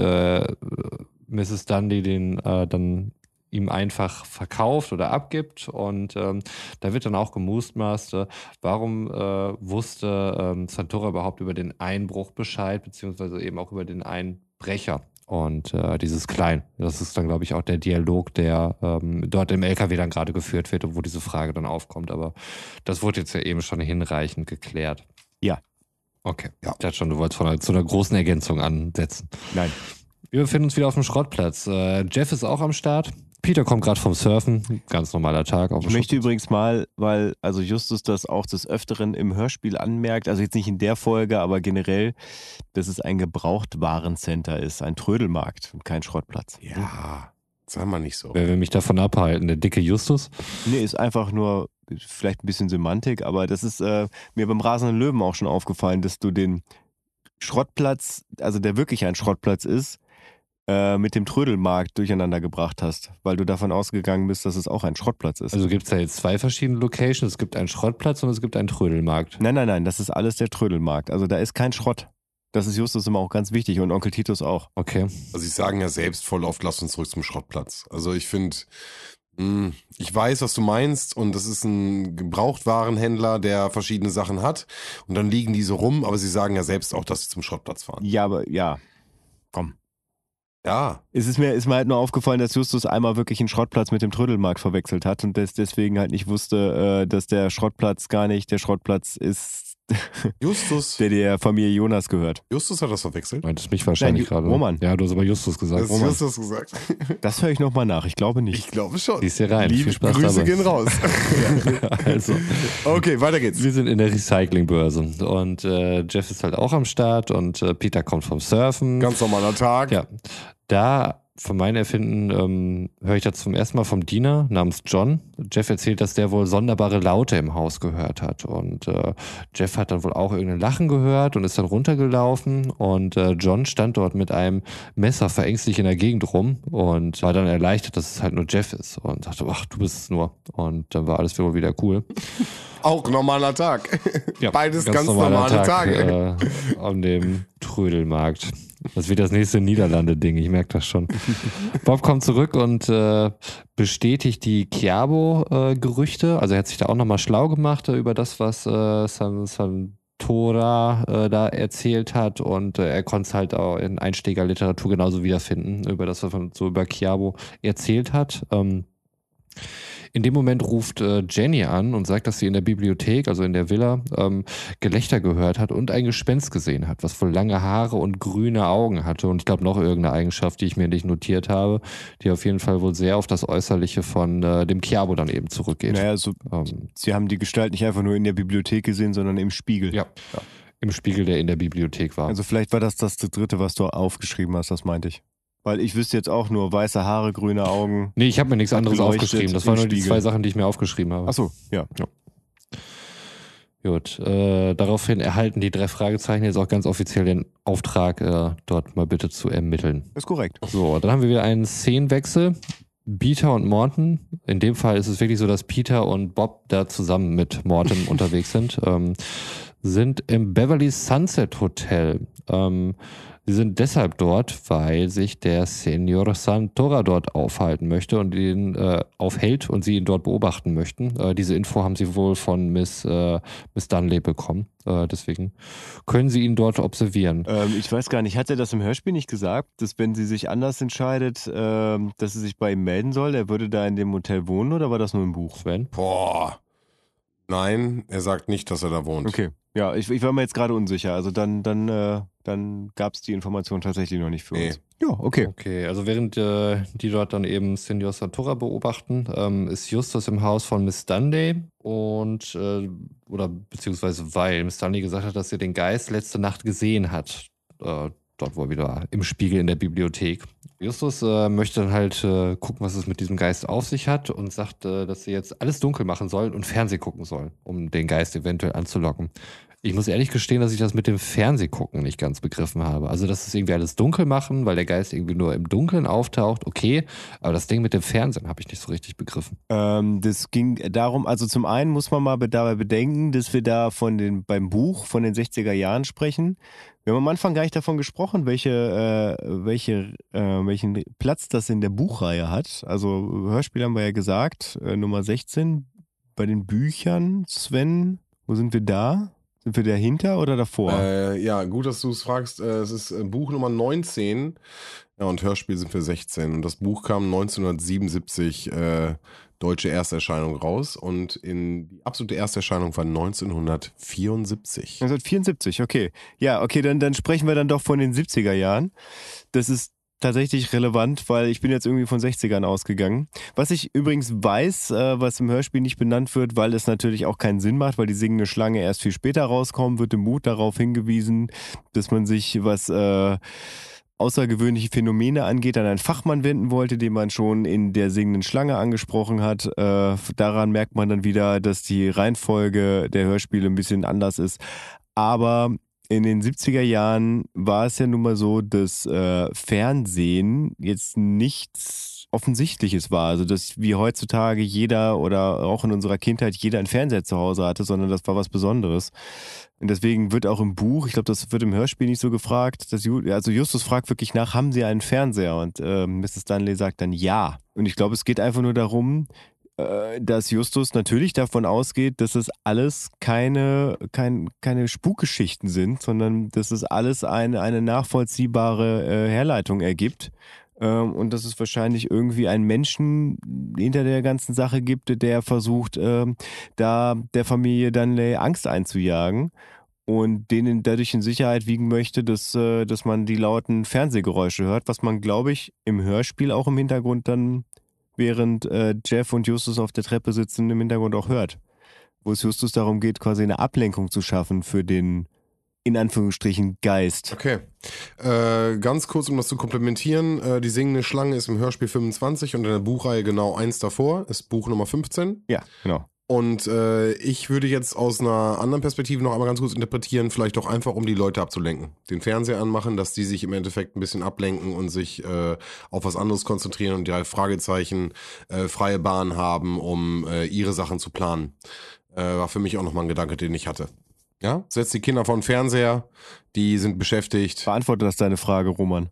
Mrs. Dundee den äh, dann ihm einfach verkauft oder abgibt. Und ähm, da wird dann auch gemustmaßt, warum äh, wusste ähm, Santora überhaupt über den Einbruch Bescheid, beziehungsweise eben auch über den Einbrecher. Und äh, dieses Klein, das ist dann, glaube ich, auch der Dialog, der ähm, dort im LKW dann gerade geführt wird, wo diese Frage dann aufkommt. Aber das wurde jetzt ja eben schon hinreichend geklärt.
Ja.
Okay. Ja. Ich dachte schon, du wolltest von einer, zu einer großen Ergänzung ansetzen.
Nein.
Wir befinden uns wieder auf dem Schrottplatz. Äh, Jeff ist auch am Start. Peter kommt gerade vom Surfen, ganz normaler Tag.
ich möchte übrigens mal, weil also Justus das auch des Öfteren im Hörspiel anmerkt, also jetzt nicht in der Folge, aber generell, dass es ein Gebrauchtwarencenter ist, ein Trödelmarkt und kein Schrottplatz.
Ja, sag mal nicht so.
Wer will mich davon abhalten? Der dicke Justus?
Nee, ist einfach nur vielleicht ein bisschen Semantik, aber das ist äh, mir beim Rasenden Löwen auch schon aufgefallen, dass du den Schrottplatz, also der wirklich ein Schrottplatz ist, äh, mit dem Trödelmarkt durcheinander gebracht hast, weil du davon ausgegangen bist, dass es auch ein Schrottplatz ist.
Also gibt es da jetzt zwei verschiedene Locations. Es gibt einen Schrottplatz und es gibt einen Trödelmarkt.
Nein, nein, nein, das ist alles der Trödelmarkt. Also da ist kein Schrott. Das ist Justus immer auch ganz wichtig und Onkel Titus auch.
Okay.
Also sie sagen ja selbst voll oft, lass uns zurück zum Schrottplatz. Also ich finde, hm, ich weiß, was du meinst und das ist ein Gebrauchtwarenhändler, der verschiedene Sachen hat und dann liegen die so rum, aber sie sagen ja selbst auch, dass sie zum Schrottplatz fahren.
Ja, aber ja, komm.
Ja.
Es ist mir, ist mir halt nur aufgefallen, dass Justus einmal wirklich einen Schrottplatz mit dem Trödelmarkt verwechselt hat und des, deswegen halt nicht wusste, äh, dass der Schrottplatz gar nicht der Schrottplatz ist, <laughs>
Justus.
der der Familie Jonas gehört.
Justus hat das verwechselt.
Meintest mich wahrscheinlich
Nein,
gerade.
Roman.
Ja, du hast aber Justus gesagt.
Das
Roman.
Justus gesagt. <laughs>
Das höre ich nochmal nach. Ich glaube nicht.
Ich glaube schon.
Siehst hier rein.
Liebe
Viel Spaß
Grüße
dabei.
gehen raus. <laughs>
Also,
okay, weiter geht's.
wir sind in der Recyclingbörse und äh, Jeff ist halt auch am Start und äh, Peter kommt vom Surfen.
Ganz normaler Tag.
Ja, da von meinem Erfinden ähm, höre ich das zum ersten Mal vom Diener namens John. Jeff erzählt, dass der wohl sonderbare Laute im Haus gehört hat. Und äh, Jeff hat dann wohl auch irgendein Lachen gehört und ist dann runtergelaufen. Und äh, John stand dort mit einem Messer verängstlich in der Gegend rum und war dann erleichtert, dass es halt nur Jeff ist. Und dachte, ach, du bist es nur. Und dann war alles wohl wieder cool.
Auch normaler Tag.
Ja,
Beides ganz,
normaler
normale
Tag,
Tage.
Äh, an dem Trödelmarkt. Das wird das nächste Niederlande-Ding, ich merke das schon. Bob kommt zurück und äh, bestätigt die Chiabo-Gerüchte. also er hat sich da auch nochmal schlau gemacht äh, über das, was äh, San, Santora äh, da erzählt hat. Und äh, er konnte es halt auch in Einsteigerliteratur genauso wiederfinden, über das, was er so über Chiabo erzählt hat. Ähm, in dem Moment ruft äh, Jenny an und sagt, dass sie in der Bibliothek, also in der Villa, ähm, Gelächter gehört hat und ein Gespenst gesehen hat, was wohl lange Haare und grüne Augen hatte. Und ich glaube noch irgendeine Eigenschaft, die ich mir nicht notiert habe, die auf jeden Fall wohl sehr auf das Äußerliche von äh, dem Chiabo dann eben zurückgeht.
Naja, so,
Ähm,
sie haben die Gestalt nicht einfach nur in der Bibliothek gesehen, sondern im Spiegel.
ja. Im Spiegel, der in der Bibliothek war.
Also vielleicht war das das dritte, was du aufgeschrieben hast, das meinte ich. Weil ich wüsste jetzt auch nur weiße Haare, grüne Augen.
nee, ich habe mir nichts anderes aufgeschrieben. Das waren nur die
Spiegel.
zwei Sachen, die ich mir aufgeschrieben habe.
Achso, ja.
Gut, äh, daraufhin erhalten die drei Fragezeichen jetzt auch ganz offiziell den Auftrag, äh, dort mal bitte zu ermitteln.
Ist korrekt.
So, dann haben wir wieder einen Szenenwechsel. Peter und Morton. In dem Fall ist es wirklich so, dass Peter und Bob da zusammen mit Morton <laughs> unterwegs sind. Ähm, sind im Beverly Sunset Hotel. Ähm, sie sind deshalb dort, weil sich der Senor Santora dort aufhalten möchte und ihn äh, aufhält und sie ihn dort beobachten möchten. Äh, diese Info haben sie wohl von Miss, äh, Miss Dunley bekommen. Äh, deswegen können sie ihn dort observieren.
Ähm, ich weiß gar nicht, hat er das im Hörspiel nicht gesagt, dass wenn sie sich anders entscheidet, ähm, dass sie sich bei ihm melden soll, er würde da in dem Hotel wohnen oder war das nur im Buch?
Sven?
Boah. Nein, er sagt nicht, dass er da wohnt.
Okay. Ja, ich, ich war mir jetzt gerade unsicher. Also dann, dann, äh, dann gab es die Information tatsächlich noch nicht für
Nee.
uns. Ja, okay.
Okay, also während äh, die dort dann eben Senor Santora beobachten, ähm, ist Justus im Haus von Miss Dundee und äh, oder beziehungsweise weil Miss Dundee gesagt hat, dass sie den Geist letzte Nacht gesehen hat. Dort wohl wieder im Spiegel in der Bibliothek. Justus äh, möchte dann halt äh, gucken, was es mit diesem Geist auf sich hat und sagt, äh, dass sie jetzt alles dunkel machen sollen und Fernsehen gucken sollen, um den Geist eventuell anzulocken. Ich muss ehrlich gestehen, dass ich das mit dem Fernsehgucken nicht ganz begriffen habe. Also, dass es irgendwie alles dunkel machen, weil der Geist irgendwie nur im Dunkeln auftaucht, okay. Aber das Ding mit dem Fernsehen habe ich nicht so richtig begriffen.
Ähm, das ging darum, also zum einen muss man mal dabei bedenken, dass wir da von den, beim Buch von den 60er Jahren sprechen. Wir haben am Anfang gar nicht davon gesprochen, welche, äh, welche, äh, welchen Platz das in der Buchreihe hat. Also Hörspiel haben wir ja gesagt, äh, Nummer 16. Bei den Büchern, Sven, wo sind wir da? Sind wir dahinter oder davor?
Äh, ja, gut, dass du es fragst. Äh, es ist äh, Buch Nummer 19. Ja, und Hörspiel sind wir 16. Und das Buch kam 1977, äh, deutsche Ersterscheinung raus. Und in die absolute Ersterscheinung war 1974.
1974, okay. Ja, okay, dann, dann sprechen wir dann doch von den 70er Jahren. Das ist tatsächlich relevant, weil ich bin jetzt irgendwie von 60ern ausgegangen. Was ich übrigens weiß, äh, was im Hörspiel nicht benannt wird, weil es natürlich auch keinen Sinn macht, weil die singende Schlange erst viel später rauskommt, wird im Mut darauf hingewiesen, dass man sich was äh, außergewöhnliche Phänomene angeht, an einen Fachmann wenden wollte, den man schon in der singenden Schlange angesprochen hat. Äh, daran merkt man dann wieder, dass die Reihenfolge der Hörspiele ein bisschen anders ist. Aber in den 70er Jahren war es ja nun mal so, dass äh, Fernsehen jetzt nichts Offensichtliches war. Also, dass wie heutzutage jeder oder auch in unserer Kindheit jeder einen Fernseher zu Hause hatte, sondern das war was Besonderes. Und deswegen wird auch im Buch, ich glaube, das wird im Hörspiel nicht so gefragt, dass, also Justus fragt wirklich nach, haben Sie einen Fernseher? Und äh, Mrs. Stanley sagt dann ja. Und ich glaube, es geht einfach nur darum, dass Justus natürlich davon ausgeht, dass es alles keine, kein, keine Spukgeschichten sind, sondern dass es alles eine, eine nachvollziehbare äh, Herleitung ergibt. Ähm, und dass es wahrscheinlich irgendwie einen Menschen hinter der ganzen Sache gibt, der versucht, äh, da der Familie Dunley Angst einzujagen und denen dadurch in Sicherheit wiegen möchte, dass, äh, dass man die lauten Fernsehgeräusche hört, was man, glaube ich, im Hörspiel auch im Hintergrund dann während äh, Jeff und Justus auf der Treppe sitzen, im Hintergrund auch hört. Wo es Justus darum geht, quasi eine Ablenkung zu schaffen für den, in Anführungsstrichen, Geist.
Okay. Äh, ganz kurz, um das zu komplementieren. Äh, die singende Schlange ist im Hörspiel 25 und in der Buchreihe genau eins davor, ist Buch Nummer 15.
Ja, genau.
Und äh, ich würde jetzt aus einer anderen Perspektive noch einmal ganz kurz interpretieren, vielleicht auch einfach, um die Leute abzulenken. Den Fernseher anmachen, dass die sich im Endeffekt ein bisschen ablenken und sich äh, auf was anderes konzentrieren und drei Fragezeichen äh, freie Bahn haben, um äh, ihre Sachen zu planen. Äh, war für mich auch nochmal ein Gedanke, den ich hatte. Ja, setzt die Kinder vor den Fernseher, die sind beschäftigt.
Beantworte das deine Frage, Roman.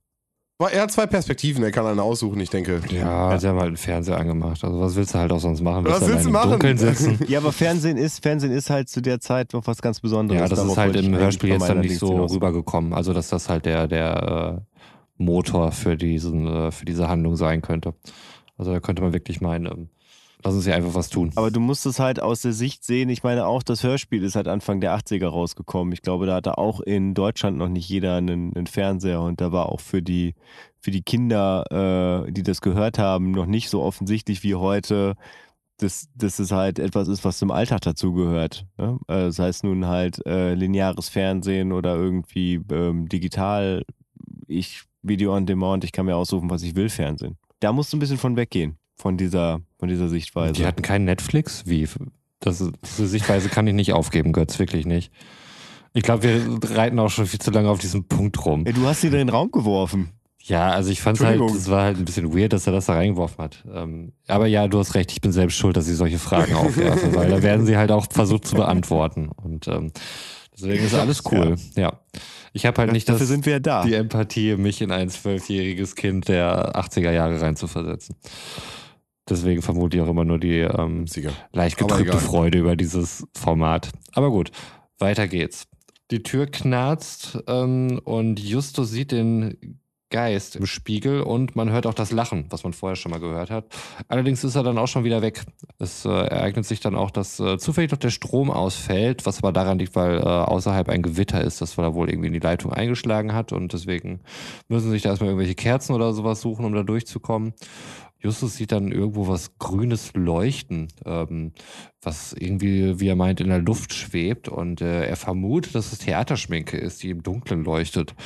Er hat zwei Perspektiven, er kann eine aussuchen, ich denke.
Ja, also sie haben halt einen Fernseher angemacht. Also was willst du halt auch sonst machen?
Was willst du machen?
Dunkeln sitzen? <laughs>
ja, aber Fernsehen ist, Fernsehen ist halt zu der Zeit noch was ganz Besonderes.
Ja, das Darauf ist halt im Hörspiel jetzt dann nicht so rübergekommen. Also dass das halt der, der äh, Motor für, diesen, äh, für diese Handlung sein könnte. Also da könnte man wirklich meinen, ähm, Lass uns ja einfach was tun.
Aber du musst es halt aus der Sicht sehen. Ich meine, auch das Hörspiel ist halt Anfang der 80er rausgekommen. Ich glaube, da hatte auch in Deutschland noch nicht jeder einen, einen Fernseher und da war auch für die, für die Kinder, äh, die das gehört haben, noch nicht so offensichtlich wie heute, dass, dass es halt etwas ist, was zum Alltag dazugehört. Ne? Äh, das heißt nun halt äh, lineares Fernsehen oder irgendwie ähm, digital, ich Video on Demand, ich kann mir aussuchen, was ich will, Fernsehen. Da musst du ein bisschen von weggehen von dieser, von dieser Sichtweise.
Die hatten keinen Netflix? Wie? Das, diese Sichtweise kann ich nicht aufgeben, Götz, wirklich nicht. Ich glaube, wir reiten auch schon viel zu lange auf diesem Punkt rum.
Ey, du hast sie da in den Raum geworfen.
Ja, also ich fand es halt, es war halt ein bisschen weird, dass er das da reingeworfen hat. Ähm, aber ja, du hast recht, ich bin selbst schuld, dass ich solche Fragen <laughs> aufwerfe, weil da werden sie halt auch versucht zu beantworten. Und ähm, deswegen ist alles cool. Ja. ja. Ich habe halt nicht
das, ja
die Empathie, mich in ein zwölfjähriges Kind der 80er Jahre reinzuversetzen. Deswegen vermute ich auch immer nur die ähm, leicht getrübte Freude über dieses Format. Aber gut, weiter geht's. Die Tür knarzt ähm, und Justus sieht den Geist im Spiegel und man hört auch das Lachen, was man vorher schon mal gehört hat. Allerdings ist er dann auch schon wieder weg. Es äh, ereignet sich dann auch, dass äh, zufällig noch der Strom ausfällt, was aber daran liegt, weil äh, außerhalb ein Gewitter ist, das er wohl irgendwie in die Leitung eingeschlagen hat und deswegen müssen sich da erstmal irgendwelche Kerzen oder sowas suchen, um da durchzukommen. Justus sieht dann irgendwo was Grünes leuchten, ähm, was irgendwie, wie er meint, in der Luft schwebt und äh, er vermutet, dass es Theaterschminke ist, die im Dunkeln leuchtet.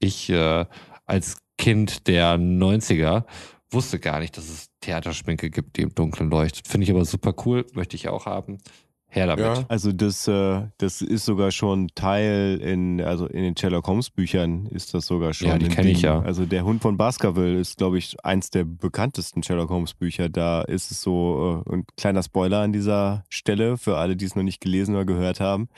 Ich äh, als Kind der 90er wusste gar nicht, dass es Theaterschminke gibt, die im Dunkeln leuchtet. Finde ich aber super cool, möchte ich auch haben. Her damit.
Ja.
Also das, äh, das ist sogar schon Teil in, also in den Sherlock Holmes Büchern ist das sogar schon.
Ja, die
ein
kenn ich ja.
Also der Hund von Baskerville ist, glaube ich, eins der bekanntesten Sherlock Holmes Bücher. Da ist es so, äh, ein kleiner Spoiler an dieser Stelle für alle, die es noch nicht gelesen oder gehört haben.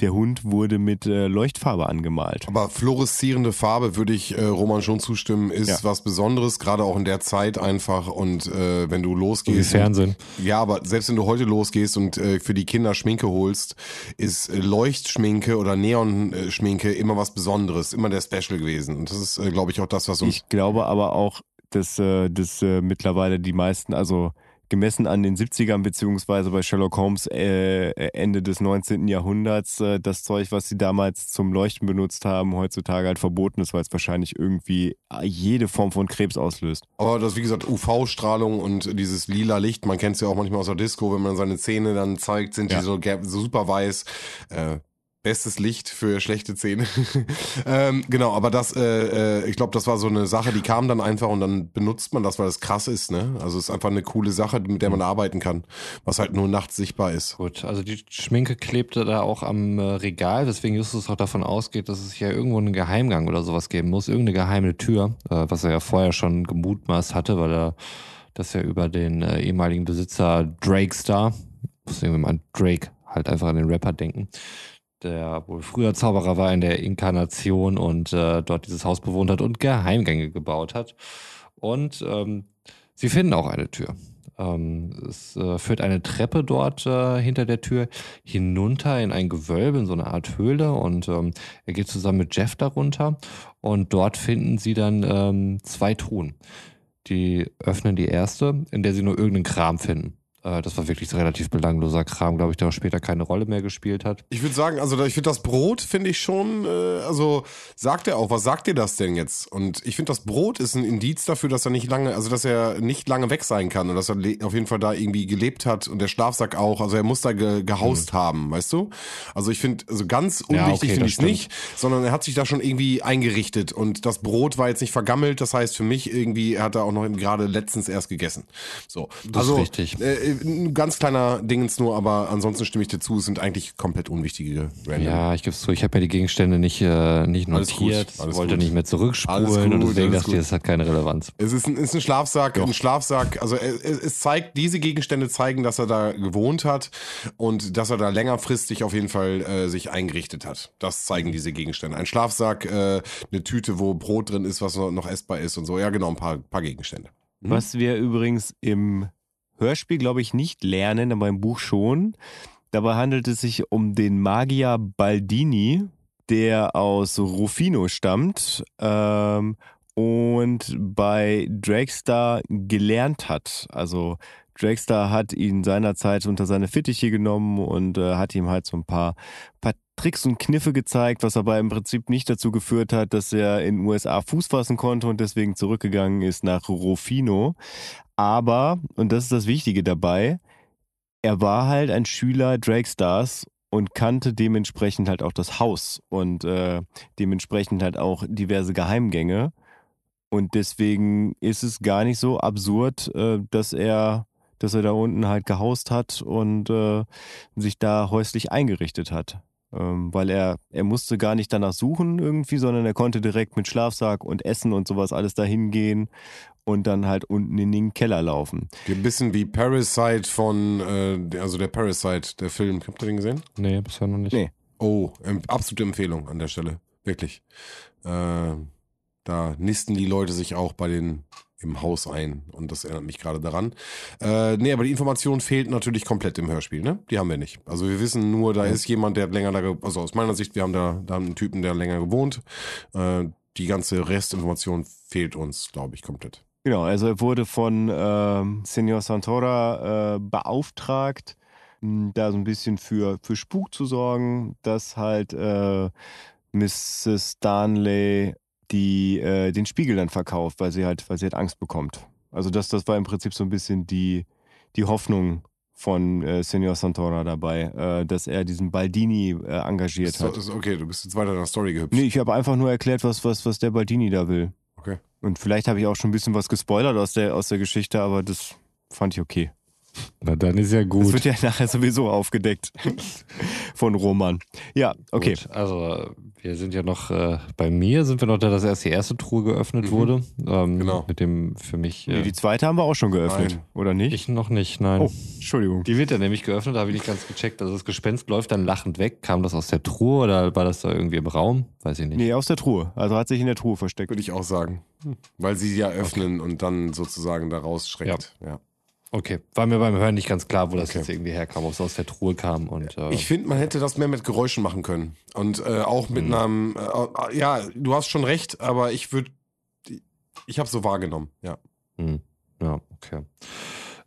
Der Hund wurde mit äh, Leuchtfarbe angemalt.
Aber fluoreszierende Farbe würde ich äh, Roman schon zustimmen, ist
Ja.
was Besonderes, gerade auch in der Zeit einfach. Und äh, wenn du
So wie
losgehst.
Fernsehen.
Ja, aber selbst wenn du heute losgehst und äh, für die Kinder Schminke holst, ist äh, Leuchtschminke oder Neonschminke immer was Besonderes, immer der Special gewesen. Und das ist, äh, glaube ich, auch das, was uns.
Ich glaube aber auch, dass, äh, dass mittlerweile die meisten, also gemessen an den 70ern beziehungsweise bei Sherlock Holmes äh, Ende des 19. Jahrhunderts, äh, das Zeug, was sie damals zum Leuchten benutzt haben, heutzutage halt verboten ist, weil es wahrscheinlich irgendwie jede Form von Krebs auslöst.
Aber das, wie gesagt, UV-Strahlung und dieses lila Licht, man kennt es ja auch manchmal aus der Disco, wenn man seine Zähne dann zeigt, sind
Ja.
die so, so super weiß. Äh, bestes Licht für schlechte Zähne. <laughs> ähm, genau, aber das, äh, äh, ich glaube, das war so eine Sache, die kam dann einfach und dann benutzt man das, weil das krass ist, ne? Also es ist einfach eine coole Sache, mit der man arbeiten kann, was halt nur nachts sichtbar ist.
Gut, also die Schminke klebte da auch am äh, Regal, weswegen Justus auch davon ausgeht, dass es ja irgendwo einen Geheimgang oder sowas geben muss, irgendeine geheime Tür, äh, was er ja vorher schon gemutmaßt hatte, weil er das ja über den äh, ehemaligen Besitzer Drake Star, muss irgendwie mal an Drake halt einfach an den Rapper denken, der wohl früher Zauberer war in der Inkarnation und äh, dort dieses Haus bewohnt hat und Geheimgänge gebaut hat. Und ähm, sie finden auch eine Tür. Ähm, es äh, führt eine Treppe dort äh, hinter der Tür hinunter in ein Gewölbe, in so eine Art Höhle. Und ähm, er geht zusammen mit Jeff darunter. Und dort finden sie dann ähm, zwei Truhen. Die öffnen die erste, in der sie nur irgendeinen Kram finden. Äh, das war wirklich relativ belangloser Kram, glaube ich, der auch später keine Rolle mehr gespielt hat.
Ich würde sagen, also da- ich finde das Brot, finde ich schon, äh, also sagt er auch, was sagt dir das denn jetzt? Und ich finde, das Brot ist ein Indiz dafür, dass er nicht lange, also dass er nicht lange weg sein kann und dass er auf jeden Fall da irgendwie gelebt hat und der Schlafsack auch, also er muss da ge gehaust haben, weißt du? Also ich finde, also ganz
Ja,
unwichtig
okay,
finde ich es nicht, sondern er hat sich da schon irgendwie eingerichtet und das Brot war jetzt nicht vergammelt, das heißt für mich irgendwie, er hat er auch noch gerade letztens erst gegessen. So.
Das ist
also,
richtig.
Äh, ein ganz kleiner Dingens nur, aber ansonsten stimme ich dir zu, es sind eigentlich komplett unwichtige Random.
Ja, ich gebe es zu, ich habe mir die Gegenstände nicht, äh, nicht
Alles gut,
notiert,
alles
wollte
gut.
nicht mehr
Alles
zurückspulen und
gut,
deswegen
alles
dachte ich,
gut.
das hat keine Relevanz.
Es ist ein, ist ein Schlafsack, ein Schlafsack. Also es, es zeigt, diese Gegenstände zeigen, dass er da gewohnt hat und dass er da längerfristig auf jeden Fall äh, sich eingerichtet hat. Das zeigen diese Gegenstände. Ein Schlafsack, äh, eine Tüte, wo Brot drin ist, was noch, essbar ist und so. Ja, genau, ein paar, paar Gegenstände. Mhm.
Was wir übrigens im Hörspiel, glaube ich, nicht lernen, aber im Buch schon. Dabei handelt es sich um den Magier Baldini, der aus Rufino stammt ähm, und bei Drakestar gelernt hat. Also Drakestar hat ihn seinerzeit unter seine Fittiche genommen und äh, hat ihm halt so ein paar, paar Tricks und Kniffe gezeigt, was aber im Prinzip nicht dazu geführt hat, dass er in den USA Fuß fassen konnte und deswegen zurückgegangen ist nach Rufino. Aber, und das ist das Wichtige dabei, er war halt ein Schüler Drakestars und kannte dementsprechend halt auch das Haus und äh, dementsprechend halt auch diverse Geheimgänge. Und deswegen ist es gar nicht so absurd, äh, dass er, dass er da unten halt gehaust hat und äh, sich da häuslich eingerichtet hat. Ähm, weil er, er musste gar nicht danach suchen irgendwie, sondern er konnte direkt mit Schlafsack und Essen und sowas alles dahin gehen und dann halt unten in den Keller laufen.
Ein bisschen wie Parasite von, äh, also der Parasite, der Film. Habt ihr den gesehen?
Nee, bisher noch nicht.
Nee.
Oh, ähm, absolute Empfehlung an der Stelle. Wirklich. Äh, da nisten die Leute sich auch bei den im Haus ein. Und das erinnert mich gerade daran. Äh, nee, aber die Information fehlt natürlich komplett im Hörspiel, ne? Die haben wir nicht. Also wir wissen nur, da ist jemand, der hat länger da, also aus meiner Sicht, wir haben da, da einen Typen, der länger gewohnt. Äh, die ganze Restinformation fehlt uns, glaube ich, komplett.
Genau, also er wurde von ähm, Senor Santora äh, beauftragt, mh, da so ein bisschen für, für Spuk zu sorgen, dass halt äh, Mrs. Darnley die, äh, den Spiegel dann verkauft, weil sie halt, weil sie halt Angst bekommt. Also das, das war im Prinzip so ein bisschen die, die Hoffnung von äh, Senor Santora dabei, äh, dass er diesen Baldini äh, engagiert
Ist,
hat.
ist okay, du bist jetzt weiter in der Story gehüpft.
Nee, ich habe einfach nur erklärt, was, was, was der Baldini da will.
Okay.
Und vielleicht habe ich auch schon ein bisschen was gespoilert aus der, aus der Geschichte, aber das fand ich okay.
Na, dann ist ja gut.
Das wird ja nachher sowieso aufgedeckt <laughs> von Roman. Ja, okay.
Gut, also wir sind ja noch, äh, bei mir sind wir noch da, dass erst die erste Truhe geöffnet
Mhm.
wurde. Ähm,
Genau.
Mit dem für mich,
Nee,
äh,
die zweite haben wir auch schon geöffnet,
Nein.
oder nicht?
ich noch nicht, nein.
oh, Entschuldigung.
Die wird ja nämlich geöffnet, da habe ich nicht ganz gecheckt. Also das Gespenst läuft dann lachend weg. Kam das aus der Truhe oder war das da irgendwie im Raum? Weiß ich nicht.
Nee, aus der Truhe. Also hat sich in der Truhe versteckt.
Würde ich auch sagen. Weil sie ja öffnen und dann sozusagen da rausschreckt. Ja.
Okay, war mir beim Hören nicht ganz klar, wo das
Okay.
jetzt irgendwie herkam, ob es aus der Truhe kam. Und, äh,
Ich finde, man hätte das mehr mit Geräuschen machen können. Und äh, auch mit einem, äh, ja, du hast schon recht, aber ich würde, ich habe so wahrgenommen, ja.
Hm. Ja, okay.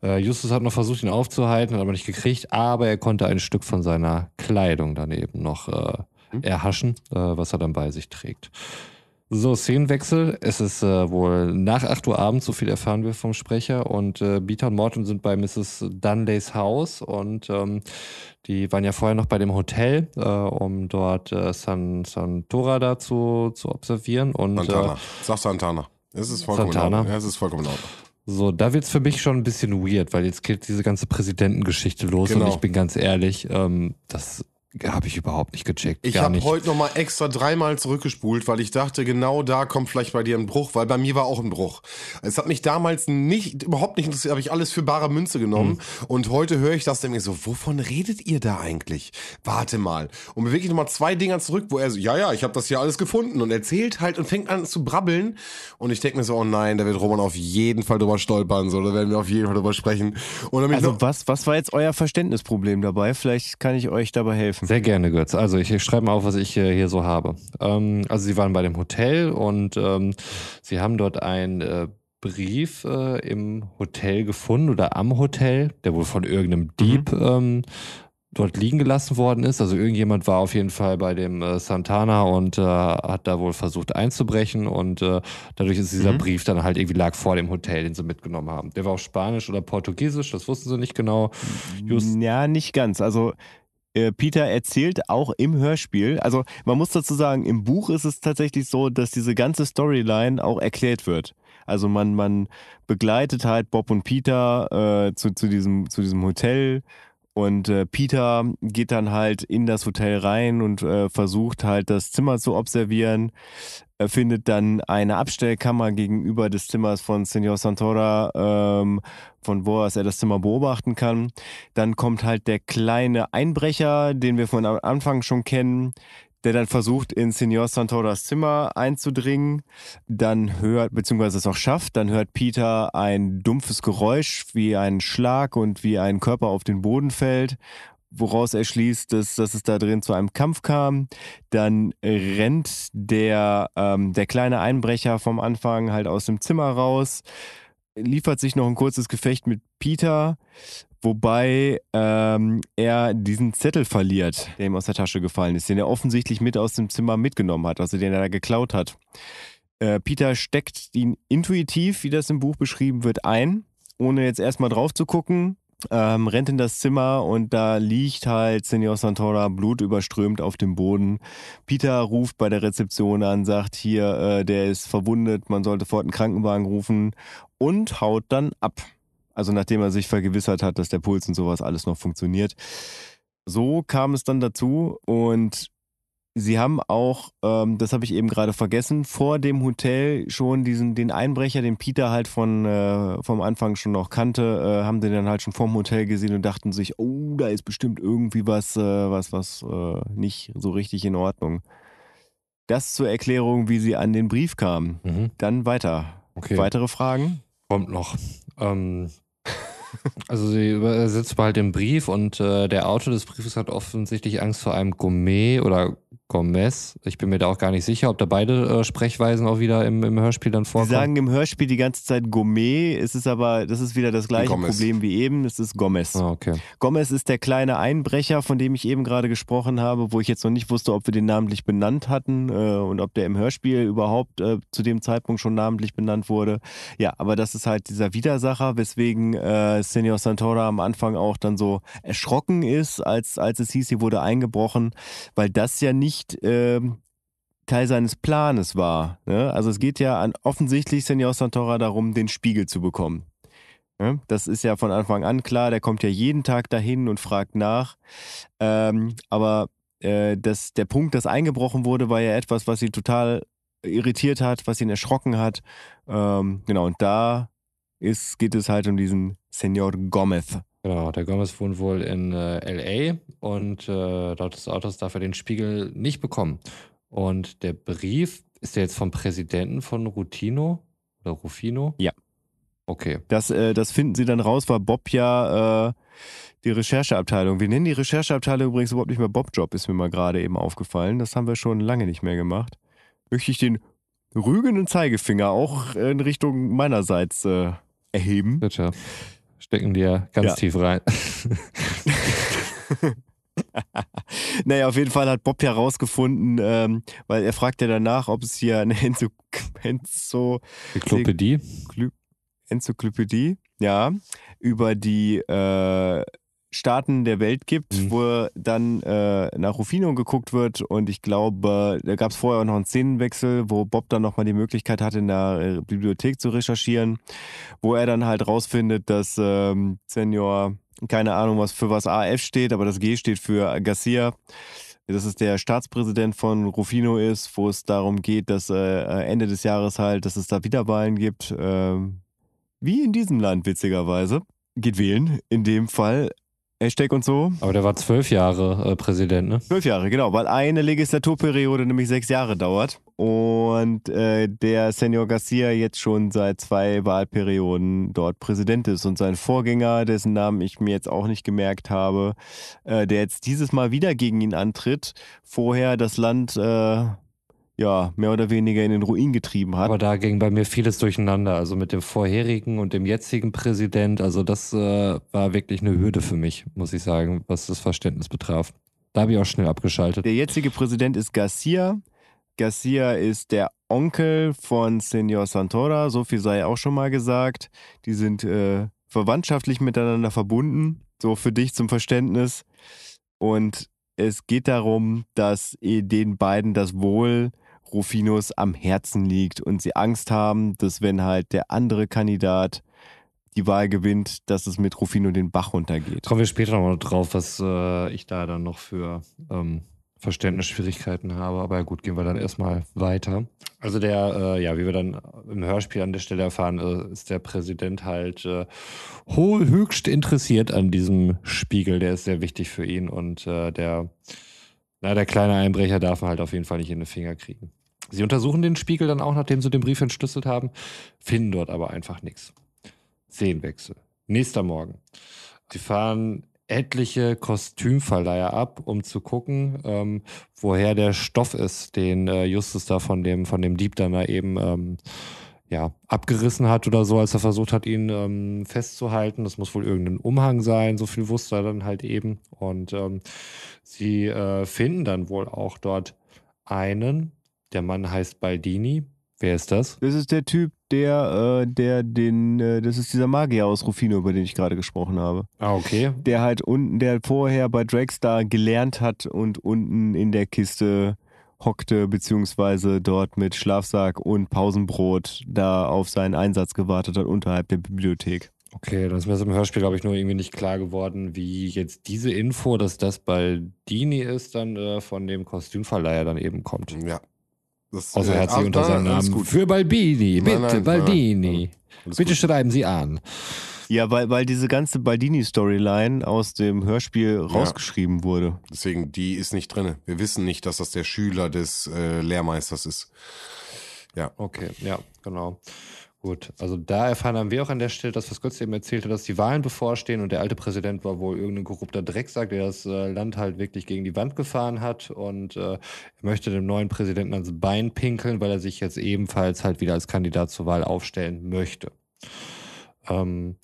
Äh, Justus hat noch versucht, ihn aufzuhalten, hat aber nicht gekriegt, aber er konnte ein Stück von seiner Kleidung daneben noch äh,
Hm.
erhaschen, äh, was er dann bei sich trägt. So, Szenenwechsel. Es ist äh, wohl nach 8 Uhr abends, so viel erfahren wir vom Sprecher. Und äh, Beater und Morton sind bei Mrs. Dunleys Haus und ähm, die waren ja vorher noch bei dem Hotel, äh, um dort äh, San, Santora da zu, zu observieren. Und äh,
Santana. Sag Santana. Es ist vollkommen
Santana.
Ja, es ist vollkommen Ordnung.
So, da wird's für mich schon ein bisschen weird, weil jetzt geht diese ganze Präsidentengeschichte los
Genau.
und ich bin ganz ehrlich, ähm, das habe ich überhaupt nicht gecheckt.
Ich habe heute nochmal extra dreimal zurückgespult, weil ich dachte, genau da kommt vielleicht bei dir ein Bruch, weil bei mir war auch ein Bruch. Es hat mich damals nicht, überhaupt nicht interessiert, habe ich alles für bare Münze genommen. Und heute höre ich das, denke mir so, wovon redet ihr da eigentlich? Warte mal. Und bewege ich nochmal zwei Dinger zurück, wo er so, ja, ja, ich habe das hier alles gefunden und erzählt halt und fängt an zu brabbeln. Und ich denke mir so, oh nein, da wird Roman auf jeden Fall drüber stolpern, so, da werden wir auf jeden Fall drüber sprechen. Ich
Also was, was war jetzt euer Verständnisproblem dabei? Vielleicht kann ich euch dabei helfen.
Sehr gerne, Götz. Also ich, ich schreibe mal auf, was ich äh, hier so habe. Ähm, also sie waren bei dem Hotel und ähm, sie haben dort einen äh, Brief äh, im Hotel gefunden oder am Hotel, der wohl von irgendeinem Dieb ähm, dort liegen gelassen worden ist. Also irgendjemand war auf jeden Fall bei dem äh, Santana und äh, hat da wohl versucht einzubrechen und äh, dadurch ist dieser
Mhm.
Brief dann halt irgendwie lag vor dem Hotel, den sie mitgenommen haben. Der war auf Spanisch oder Portugiesisch, das wussten sie nicht genau. Just-
Ja, nicht ganz. Also Peter erzählt auch im Hörspiel, also man muss dazu sagen, im Buch ist es tatsächlich so, dass diese ganze Storyline auch erklärt wird. Also man, man begleitet halt Bob und Peter äh, zu, zu, diesem, zu diesem Hotel und äh, Peter geht dann halt in das Hotel rein und äh, versucht halt das Zimmer zu observieren. Er findet dann eine Abstellkammer gegenüber des Zimmers von Senor Santora, ähm, von wo aus er das Zimmer beobachten kann. Dann kommt halt der kleine Einbrecher, den wir von Anfang schon kennen, der dann versucht, in Senor Santoras Zimmer einzudringen. Dann hört, beziehungsweise es auch schafft, dann hört Peter ein dumpfes Geräusch wie ein Schlag und wie ein Körper auf den Boden fällt woraus er schließt, dass, dass es da drin zu einem Kampf kam. Dann rennt der, ähm, der kleine Einbrecher vom Anfang halt aus dem Zimmer raus, liefert sich noch ein kurzes Gefecht mit Peter, wobei ähm, er diesen Zettel verliert, der ihm aus der Tasche gefallen ist, den er offensichtlich mit aus dem Zimmer mitgenommen hat, also den er da geklaut hat. Äh, Peter steckt ihn intuitiv, wie das im Buch beschrieben wird, ein, ohne jetzt erstmal drauf zu gucken, ähm, rennt in das Zimmer und da liegt halt Senor Santora blutüberströmt auf dem Boden. Peter ruft bei der Rezeption an, sagt hier, äh, der ist verwundet, man sollte sofort einen Krankenwagen rufen und haut dann ab. Also nachdem er sich vergewissert hat, dass der Puls und sowas alles noch funktioniert. So kam es dann dazu und Sie haben auch, ähm, das habe ich eben gerade vergessen, vor dem Hotel schon diesen den Einbrecher, den Peter halt von äh, vom Anfang schon noch kannte, äh, haben den dann halt schon vorm Hotel gesehen und dachten sich, oh, da ist bestimmt irgendwie was, äh, was, was äh, nicht so richtig in Ordnung. Das zur Erklärung, wie sie an den Brief kamen.
Mhm.
Dann weiter.
Okay.
Weitere Fragen?
Kommt noch. Ähm, <laughs> also sie übersetzt bald den Brief und äh, der Autor des Briefes hat offensichtlich Angst vor einem Gourmet oder Gomez. Ich bin mir da auch gar nicht sicher, ob da beide äh, Sprechweisen auch wieder im, im Hörspiel dann
Sie
vorkommen.
sagen im Hörspiel die ganze Zeit Gourmet, es ist aber, das ist wieder das gleiche
Gomez.
Problem wie eben, es ist Gomez.
ah, okay.
Gomez ist der kleine Einbrecher, von dem ich eben gerade gesprochen habe, wo ich jetzt noch nicht wusste, ob wir den namentlich benannt hatten äh, und ob der im Hörspiel überhaupt äh, zu dem Zeitpunkt schon namentlich benannt wurde. Ja, aber das ist halt dieser Widersacher, weswegen äh, Senor Santora am Anfang auch dann so erschrocken ist, als, als es hieß, sie wurde eingebrochen, weil das ja nicht ähm, Teil seines Planes war. Ne? Also es geht ja an offensichtlich Senor Santora darum, den Spiegel zu bekommen. Ja, das ist ja von Anfang an klar, der kommt ja jeden Tag dahin und fragt nach. Ähm, aber äh, das, der Punkt, dass eingebrochen wurde, war ja etwas, was ihn total irritiert hat, was ihn erschrocken hat. Ähm, genau, und da ist, geht es halt um diesen Senor Gomez.
Genau, der Gomez wohnt wohl in äh, LA und äh, dort des Autos darf er den Spiegel nicht bekommen. Und der Brief ist der jetzt vom Präsidenten von Rutino oder Rufino?
Ja.
Okay.
Das, äh, das finden sie dann raus, weil Bob ja äh, die Rechercheabteilung, wir nennen die Rechercheabteilung übrigens überhaupt nicht mehr Bob-Job, ist mir mal gerade eben aufgefallen. Das haben wir schon lange nicht mehr gemacht. Möchte ich den rügenden Zeigefinger auch in Richtung meinerseits äh, erheben.
Bitte. Stecken dir ganz
Ja.
tief rein. <laughs>
naja, auf jeden Fall hat Bob ja rausgefunden, ähm, weil er fragt ja danach, ob es hier eine Enzo, Enzo,
Enzyklopädie.
Enzyklopädie, ja, über die äh, Staaten der Welt gibt,
Mhm.
wo dann äh, nach Rufino geguckt wird und ich glaube, da gab es vorher auch noch einen Szenenwechsel, wo Bob dann nochmal die Möglichkeit hatte, in der äh, Bibliothek zu recherchieren, wo er dann halt rausfindet, dass ähm, Senior, keine Ahnung, was für was AF steht, aber das G steht für Garcia. Das ist der Staatspräsident von Rufino ist, wo es darum geht, dass äh, Ende des Jahres halt, dass es da Wiederwahlen gibt. Ähm, wie in diesem Land, witzigerweise. Geht wählen, in dem Fall. Hashtag und so.
Aber der war zwölf Jahre äh, Präsident, ne?
Zwölf Jahre, genau, weil eine Legislaturperiode nämlich sechs Jahre dauert. Und äh, der Senor Garcia jetzt schon seit zwei Wahlperioden dort Präsident ist. Und sein Vorgänger, dessen Namen ich mir jetzt auch nicht gemerkt habe, äh, der jetzt dieses Mal wieder gegen ihn antritt, vorher das Land äh, ja mehr oder weniger in den Ruin getrieben hat.
Aber da ging bei mir vieles durcheinander. Also mit dem vorherigen und dem jetzigen Präsident. Also das äh, war wirklich eine Hürde für mich, muss ich sagen, was das Verständnis betraf. Da habe ich auch schnell abgeschaltet.
Der jetzige Präsident ist Garcia. Garcia ist der Onkel von Senor Santora, so viel sei auch schon mal gesagt. Die sind äh, verwandtschaftlich miteinander verbunden, so für dich zum Verständnis. Und es geht darum, dass den beiden das Wohl Rufinos am Herzen liegt und sie Angst haben, dass wenn halt der andere Kandidat die Wahl gewinnt, dass es mit Rufino den Bach runtergeht.
Kommen wir später nochmal drauf, was äh, ich da dann noch für ähm, Verständnisschwierigkeiten habe. Aber gut, gehen wir dann erstmal weiter. Also der, äh, ja, wie wir dann im Hörspiel an der Stelle erfahren, äh, ist der Präsident halt äh, höchst interessiert an diesem Spiegel. Der ist sehr wichtig für ihn und äh, der, na, der kleine Einbrecher darf ihn halt auf jeden Fall nicht in den Finger kriegen. Sie untersuchen den Spiegel dann auch, nachdem sie den Brief entschlüsselt haben, finden dort aber einfach nichts. Szenenwechsel. Nächster Morgen. Sie fahren etliche Kostümverleiher ab, um zu gucken, ähm, woher der Stoff ist, den äh, Justus da von dem, von dem Dieb dann mal eben ähm, ja, abgerissen hat oder so, als er versucht hat, ihn ähm, festzuhalten. Das muss wohl irgendein Umhang sein, so viel wusste er dann halt eben. Und ähm, sie äh, finden dann wohl auch dort einen. Der Mann heißt Baldini. Wer ist das?
Das ist der Typ, der, äh, der den, äh, das ist dieser Magier aus Rufino, über den ich gerade gesprochen habe.
Ah, okay.
Der halt unten, der vorher bei Dragstar gelernt hat und unten in der Kiste hockte, beziehungsweise dort mit Schlafsack und Pausenbrot da auf seinen Einsatz gewartet hat unterhalb der Bibliothek.
Okay, dann ist mir das im Hörspiel, glaube ich, nur irgendwie nicht klar geworden, wie jetzt diese Info, dass das Baldini ist, dann äh, von dem Kostümverleiher dann eben kommt.
Ja. Das,
Außer
äh,
sie
ah,
unter seinem Namen.
gut.
Für Balbini,
Nein,
bitte,
nein, nein,
Baldini.
Alles
Bitte
gut.
schreiben Sie an.
Ja, weil, weil diese ganze Baldini-Storyline aus dem Hörspiel rausgeschrieben wurde.
Deswegen, die ist nicht drin. Wir wissen nicht, dass das der Schüler des äh, Lehrmeisters ist.
Okay, ja, genau. Gut, also da erfahren haben wir auch an der Stelle, das, was Götz eben erzählte, dass die Wahlen bevorstehen und der alte Präsident war wohl irgendein korrupter Drecksack, der das äh, Land halt wirklich gegen die Wand gefahren hat und äh, er möchte dem neuen Präsidenten ans Bein pinkeln, weil er sich jetzt ebenfalls halt wieder als Kandidat zur Wahl aufstellen möchte. Ähm,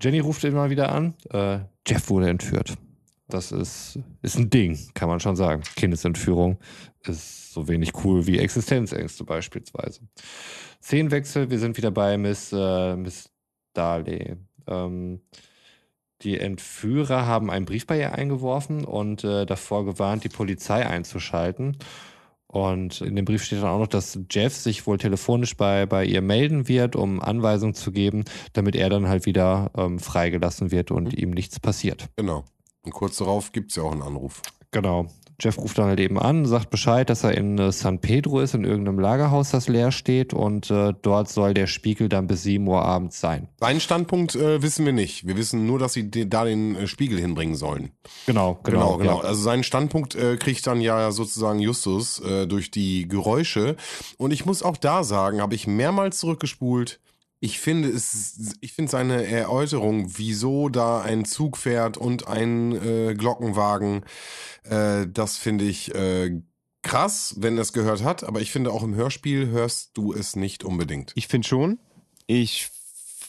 Jenny ruft mal wieder an. Äh, Jeff wurde entführt. Das ist, ist ein Ding, kann man schon sagen. Kindesentführung ist so wenig cool wie Existenzängste beispielsweise. Szenenwechsel, wir sind wieder bei Miss, äh, Miss Darley. Ähm, die Entführer haben einen Brief bei ihr eingeworfen und äh, davor gewarnt, die Polizei einzuschalten. Und in dem Brief steht dann auch noch, dass Jeff sich wohl telefonisch bei, bei ihr melden wird, um Anweisungen zu geben, damit er dann halt wieder ähm, freigelassen wird und mhm. ihm nichts passiert.
Genau. Und kurz darauf gibt es ja auch einen Anruf.
Genau. Jeff ruft dann halt eben an, sagt Bescheid, dass er in äh, San Pedro ist, in irgendeinem Lagerhaus, das leer steht und äh, dort soll der Spiegel dann bis 7 Uhr abends sein.
Seinen Standpunkt äh, wissen wir nicht. Wir wissen nur, dass sie da den äh, Spiegel hinbringen sollen.
Genau,
genau, genau. genau. Also seinen Standpunkt äh, kriegt dann ja sozusagen Justus äh, durch die Geräusche. Und ich muss auch da sagen, habe ich mehrmals zurückgespult, ich finde es, ich finde seine Erläuterung, wieso da ein Zug fährt und ein äh, Glockenwagen, äh, das finde ich äh, krass, wenn er es gehört hat. Aber ich finde auch im Hörspiel hörst du es nicht unbedingt.
Ich finde schon. Ich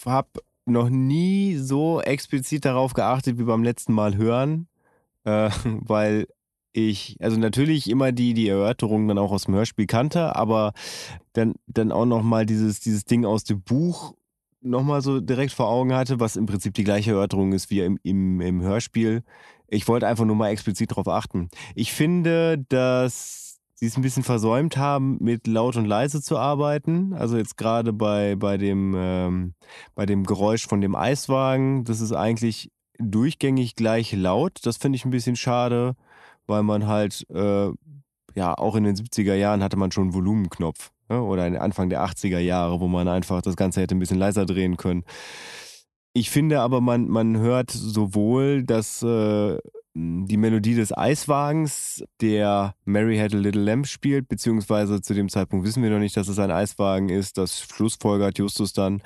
habe noch nie so explizit darauf geachtet wie beim letzten Mal hören, äh, <laughs> weil ich, also natürlich immer die, die Erörterung dann auch aus dem Hörspiel kannte, aber dann, dann auch nochmal dieses, dieses Ding aus dem Buch nochmal so direkt vor Augen hatte, was im Prinzip die gleiche Erörterung ist wie im, im, im Hörspiel. Ich wollte einfach nur mal explizit darauf achten. Ich finde, dass sie es ein bisschen versäumt haben, mit laut und leise zu arbeiten. Also jetzt gerade bei, bei, dem, ähm, bei dem Geräusch von dem Eiswagen, das ist eigentlich durchgängig gleich laut. Das finde ich ein bisschen schade weil man halt, äh, ja, auch in den 70er Jahren hatte man schon einen Volumenknopf. Ne? Oder Anfang der 80er Jahre, wo man einfach das Ganze hätte ein bisschen leiser drehen können. Ich finde aber, man, man hört sowohl, dass äh, die Melodie des Eiswagens, der Mary Had a Little Lamb spielt, beziehungsweise zu dem Zeitpunkt wissen wir noch nicht, dass es ein Eiswagen ist, das schlussfolgert Justus dann,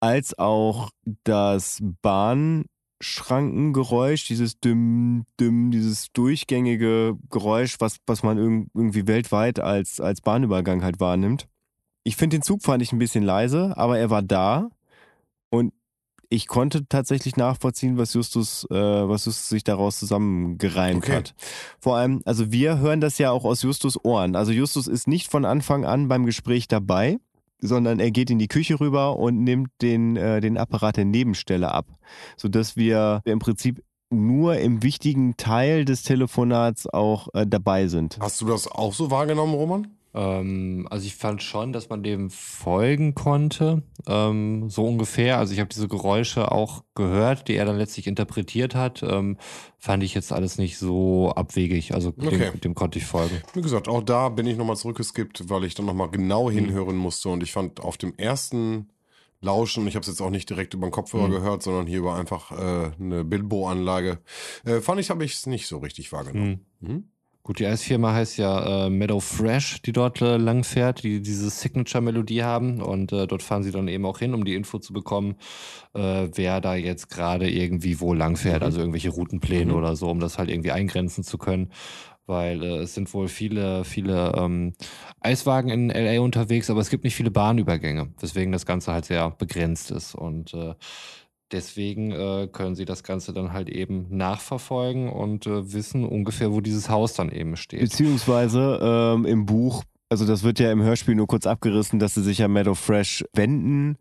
als auch das Bahn Schrankengeräusch, dieses Düm, Düm, dieses durchgängige Geräusch, was, was man irgendwie weltweit als, als Bahnübergang halt wahrnimmt. Ich finde den Zug fand ich ein bisschen leise, aber er war da und ich konnte tatsächlich nachvollziehen, was Justus, äh, was Justus sich daraus zusammengereimt okay. hat. Vor allem, also wir hören das ja auch aus Justus Ohren. Also Justus ist nicht von Anfang an beim Gespräch dabei sondern er geht in die Küche rüber und nimmt den, äh, den Apparat der Nebenstelle ab, sodass wir im Prinzip nur im wichtigen Teil des Telefonats auch äh, dabei sind.
Hast du das auch so wahrgenommen, Roman?
Ähm, also ich fand schon, dass man dem folgen konnte, ähm, so ungefähr. Also ich habe diese Geräusche auch gehört, die er dann letztlich interpretiert hat. Ähm, fand ich jetzt alles nicht so abwegig. Also okay. dem, dem, konnte ich folgen.
Wie gesagt, auch da bin ich nochmal zurückgeskippt, weil ich dann nochmal genau mhm. hinhören musste. Und ich fand auf dem ersten Lauschen, ich habe es jetzt auch nicht direkt über den Kopfhörer mhm. gehört, sondern hier über einfach äh, eine Bilbo-Anlage, äh, fand ich, habe ich es nicht so richtig wahrgenommen. Mhm.
Gut, die Eisfirma heißt ja äh, Meadow Fresh, die dort äh, lang fährt, die diese Signature-Melodie haben. Und äh, dort fahren sie dann eben auch hin, um die Info zu bekommen, äh, wer da jetzt gerade irgendwie wo lang fährt. Mhm. Also irgendwelche Routenpläne mhm. oder so, um das halt irgendwie eingrenzen zu können. Weil äh, es sind wohl viele, viele ähm, Eiswagen in LA unterwegs, aber es gibt nicht viele Bahnübergänge, weswegen das Ganze halt sehr begrenzt ist. Und äh, Deswegen äh, können sie das Ganze dann halt eben nachverfolgen und äh, wissen ungefähr, wo dieses Haus dann eben steht.
Beziehungsweise ähm, im Buch, also das wird ja im Hörspiel nur kurz abgerissen, dass sie sich an Meadow Fresh wenden.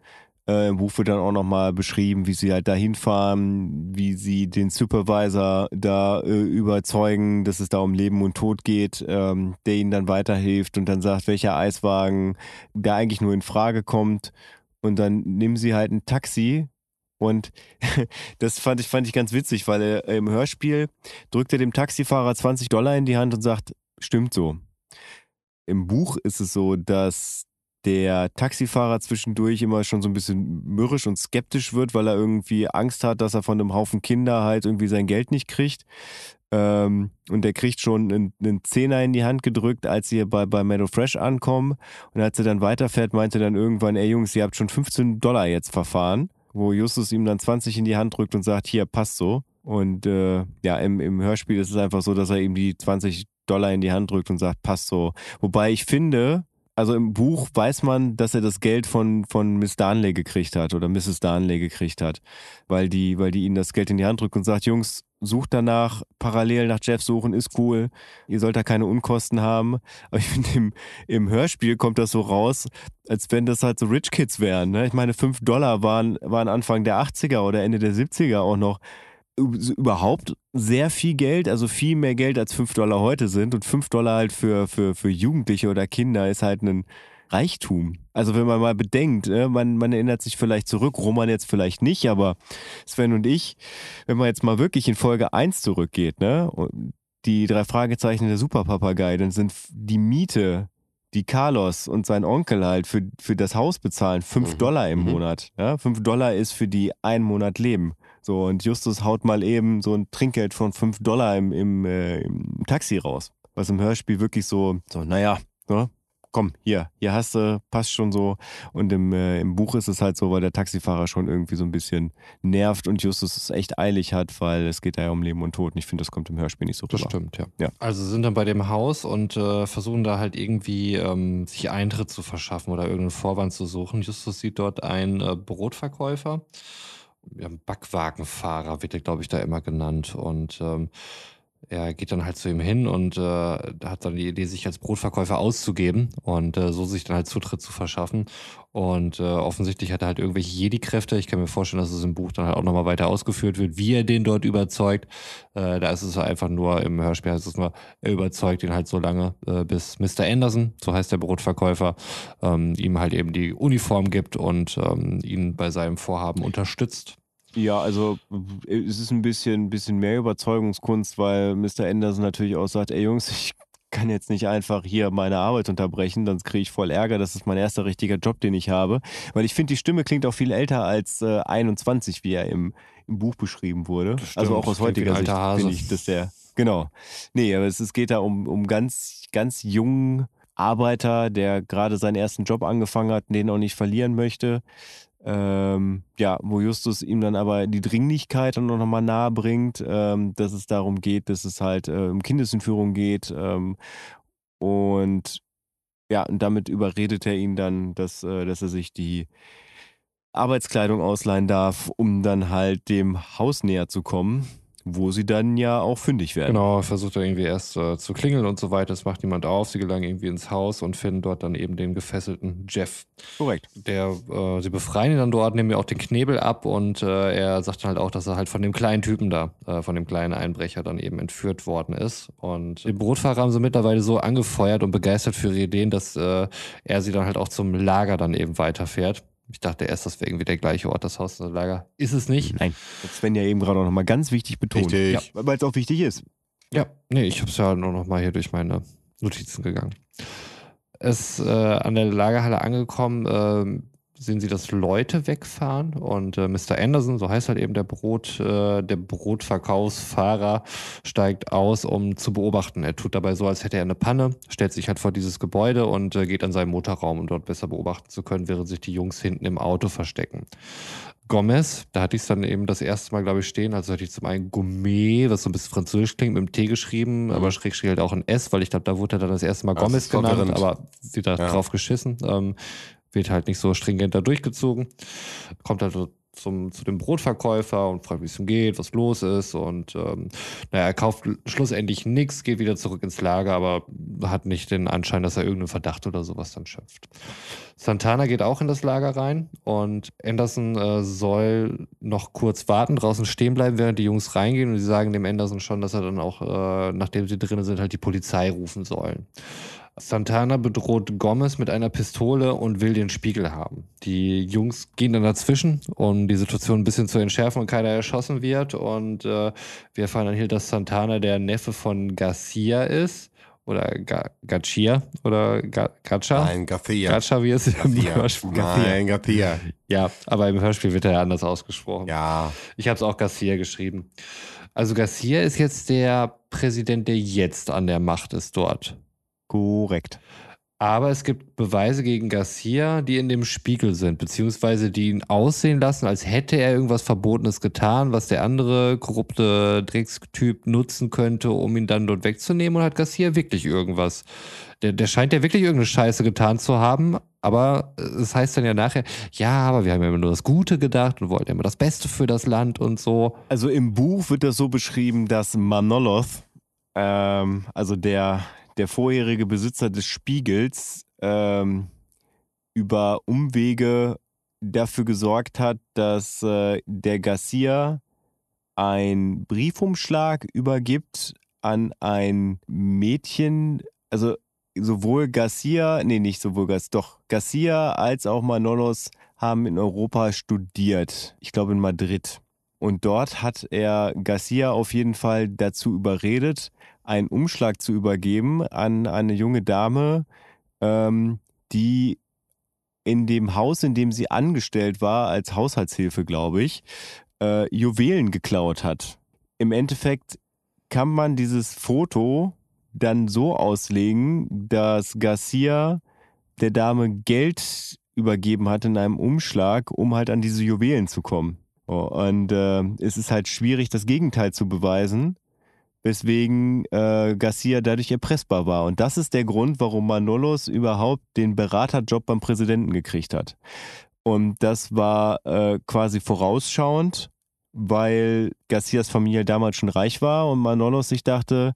Äh, Im Buch wird dann auch nochmal beschrieben, wie sie halt da hinfahren, wie sie den Supervisor da äh, überzeugen, dass es da um Leben und Tod geht, ähm, der ihnen dann weiterhilft und dann sagt, welcher Eiswagen da eigentlich nur in Frage kommt. Und dann nehmen sie halt ein Taxi und <laughs> das fand ich, fand ich ganz witzig, weil er im Hörspiel drückt er dem Taxifahrer 20 Dollar in die Hand und sagt, stimmt so. Im Buch ist es so, dass der Taxifahrer zwischendurch immer schon so ein bisschen mürrisch und skeptisch wird, weil er irgendwie Angst hat, dass er von einem Haufen Kinder halt irgendwie sein Geld nicht kriegt. Ähm, und der kriegt schon einen, einen, Zehner in die Hand gedrückt, als sie bei, bei Meadow Fresh ankommen. Und als er dann weiterfährt, meinte dann irgendwann, ey Jungs, ihr habt schon 15 Dollar jetzt verfahren wo Justus ihm dann 20 in die Hand drückt und sagt, hier, passt so. Und äh, ja, im, im Hörspiel ist es einfach so, dass er ihm die 20 Dollar in die Hand drückt und sagt, passt so. Wobei ich finde, also im Buch weiß man, dass er das Geld von, von Miss Darnley gekriegt hat oder Mrs. Darnley gekriegt hat, weil die, weil die ihnen das Geld in die Hand drückt und sagt, Jungs, sucht danach, parallel nach Jeff suchen, ist cool. Ihr sollt da keine Unkosten haben. Aber ich finde, im, im Hörspiel kommt das so raus, als wenn das halt so Rich Kids wären. Ne? Ich meine, 5 Dollar waren, waren Anfang der 80er oder Ende der 70er auch noch überhaupt sehr viel Geld, also viel mehr Geld als 5 Dollar heute sind. Und 5 Dollar halt für, für, für Jugendliche oder Kinder ist halt ein Reichtum. Also wenn man mal bedenkt, ne, man, man erinnert sich vielleicht zurück, Roman jetzt vielleicht nicht, aber Sven und ich, wenn man jetzt mal wirklich in Folge 1 zurückgeht, ne, die drei Fragezeichen der Superpapagei, dann sind die Miete, die Carlos und sein Onkel halt für, für das Haus bezahlen, 5 mhm. Dollar im mhm. Monat. Ja? 5 Dollar ist für die ein Monat Leben. So, und Justus haut mal eben so ein Trinkgeld von 5 Dollar im, im, äh, im Taxi raus. Was im Hörspiel wirklich so, so naja, ne? Komm, hier, hier hast du, passt schon so. Und im, äh, im Buch ist es halt so, weil der Taxifahrer schon irgendwie so ein bisschen nervt und Justus es echt eilig hat, weil es geht da ja um Leben und Tod. Und ich finde, das kommt im Hörspiel nicht so
rüber. Das stimmt, ja. ja. Also sind dann bei dem Haus und äh, versuchen da halt irgendwie ähm, sich Eintritt zu verschaffen oder irgendeinen Vorwand zu suchen. Justus sieht dort einen äh, Brotverkäufer. Ja, Backwagenfahrer wird der, glaube ich, da immer genannt. Und ähm, er geht dann halt zu ihm hin und äh, hat dann die Idee, sich als Brotverkäufer auszugeben und äh, so sich dann halt Zutritt zu verschaffen. Und äh, offensichtlich hat er halt irgendwelche Jedi-Kräfte. Ich kann mir vorstellen, dass es im Buch dann halt auch nochmal weiter ausgeführt wird, wie er den dort überzeugt. Äh, da ist es einfach nur, im Hörspiel heißt es nur, er überzeugt ihn halt so lange, äh, bis Mr. Anderson, so heißt der Brotverkäufer, ähm, ihm halt eben die Uniform gibt und ähm, ihn bei seinem Vorhaben unterstützt.
Ja, also es ist ein bisschen, bisschen mehr Überzeugungskunst, weil Mr. Anderson natürlich auch sagt, ey Jungs, <laughs> ich kann jetzt nicht einfach hier meine Arbeit unterbrechen, sonst kriege ich voll Ärger. Das ist mein erster richtiger Job, den ich habe. Weil ich finde, die Stimme klingt auch viel älter als äh, 21, wie er im, im Buch beschrieben wurde. Also auch aus heutiger Sicht finde ich das sehr. Genau. Nee, aber es, es geht da um, um ganz, ganz jungen Arbeiter, der gerade seinen ersten Job angefangen hat, den auch nicht verlieren möchte. Ähm, ja, wo Justus ihm dann aber die Dringlichkeit dann noch mal nahe bringt, ähm, dass es darum geht, dass es halt äh, um Kindesentführung geht. Ähm, und ja, und damit überredet er ihn dann, dass, äh, dass er sich die Arbeitskleidung ausleihen darf, um dann halt dem Haus näher zu kommen wo sie dann ja auch fündig werden.
Genau, versucht er irgendwie erst äh, zu klingeln und so weiter. Es macht niemand auf. Sie gelangen irgendwie ins Haus und finden dort dann eben den gefesselten Jeff.
Korrekt.
Der, äh, sie befreien ihn dann dort, nehmen mir auch den Knebel ab und äh, er sagt dann halt auch, dass er halt von dem kleinen Typen da, äh, von dem kleinen Einbrecher dann eben entführt worden ist. Und den Brotfahrer haben sie mittlerweile so angefeuert und begeistert für ihre Ideen, dass äh, er sie dann halt auch zum Lager dann eben weiterfährt. Ich dachte erst, das wäre irgendwie der gleiche Ort, das Haus, das Lager. Ist es nicht?
Nein. Das Sven ja eben gerade auch nochmal ganz wichtig betont.
Richtig.
Ja, weil es auch wichtig ist.
Ja, nee, ich habe es ja nur nochmal hier durch meine Notizen gegangen. Es äh, an der Lagerhalle angekommen, äh, sehen sie, dass Leute wegfahren und äh, Mr. Anderson, so heißt halt eben der Brot, äh, der Brotverkaufsfahrer, steigt aus, um zu beobachten. Er tut dabei so, als hätte er eine Panne, stellt sich halt vor dieses Gebäude und äh, geht an seinen Motorraum, um dort besser beobachten zu können, während sich die Jungs hinten im Auto verstecken. Gomez, da hatte ich es dann eben das erste Mal, glaube ich, stehen. Also hatte ich zum einen Gourmet, was so ein bisschen französisch klingt, mit dem T geschrieben, mhm. aber schräg halt auch ein S, weil ich glaube, da wurde er dann das erste Mal Gomez genannt, aber wieder ja. drauf geschissen. Ähm, wird halt nicht so stringent da durchgezogen. Kommt halt zum, zu dem Brotverkäufer und fragt, wie es ihm geht, was los ist. Und ähm, naja, er kauft schlussendlich nichts, geht wieder zurück ins Lager, aber hat nicht den Anschein, dass er irgendeinen Verdacht oder sowas dann schöpft. Santana geht auch in das Lager rein und Anderson äh, soll noch kurz warten, draußen stehen bleiben, während die Jungs reingehen und sie sagen dem Anderson schon, dass er dann auch, äh, nachdem sie drinnen sind, halt die Polizei rufen sollen. Santana bedroht Gomez mit einer Pistole und will den Spiegel haben. Die Jungs gehen dann dazwischen, um die Situation ein bisschen zu entschärfen und keiner erschossen wird. Und äh, wir erfahren dann hier, dass Santana der Neffe von Garcia ist. Oder Ga Garcia oder Ga Gacha?
Nein, Garcia.
Gacha, wie es im
Hörspiel Nein, Garcia.
Ja, aber im Hörspiel wird er ja anders ausgesprochen.
Ja.
Ich habe es auch Garcia geschrieben. Also Garcia ist jetzt der Präsident, der jetzt an der Macht ist dort.
Korrekt.
Aber es gibt Beweise gegen Garcia, die in dem Spiegel sind, beziehungsweise die ihn aussehen lassen, als hätte er irgendwas Verbotenes getan, was der andere korrupte Dreckstyp nutzen könnte, um ihn dann dort wegzunehmen. Und hat Garcia wirklich irgendwas. Der, der scheint ja wirklich irgendeine Scheiße getan zu haben, aber es heißt dann ja nachher, ja, aber wir haben ja immer nur das Gute gedacht und wollten immer das Beste für das Land und so.
Also im Buch wird das so beschrieben, dass Manoloth, ähm, also der der vorherige Besitzer des Spiegels ähm, über Umwege dafür gesorgt hat, dass äh, der Garcia einen Briefumschlag übergibt an ein Mädchen, also sowohl Garcia, nee, nicht sowohl Garcia, doch Garcia als auch Manolos haben in Europa studiert. Ich glaube in Madrid. Und dort hat er Garcia auf jeden Fall dazu überredet, einen Umschlag zu übergeben an eine junge Dame, ähm, die in dem Haus, in dem sie angestellt war, als Haushaltshilfe, glaube ich, äh, Juwelen geklaut hat. Im Endeffekt kann man dieses Foto dann so auslegen, dass Garcia der Dame Geld übergeben hat in einem Umschlag, um halt an diese Juwelen zu kommen. Und äh, es ist halt schwierig, das Gegenteil zu beweisen, weswegen äh, Garcia dadurch erpressbar war. Und das ist der Grund, warum Manolos überhaupt den Beraterjob beim Präsidenten gekriegt hat. Und das war äh, quasi vorausschauend, weil Garcias Familie damals schon reich war und Manolos sich dachte,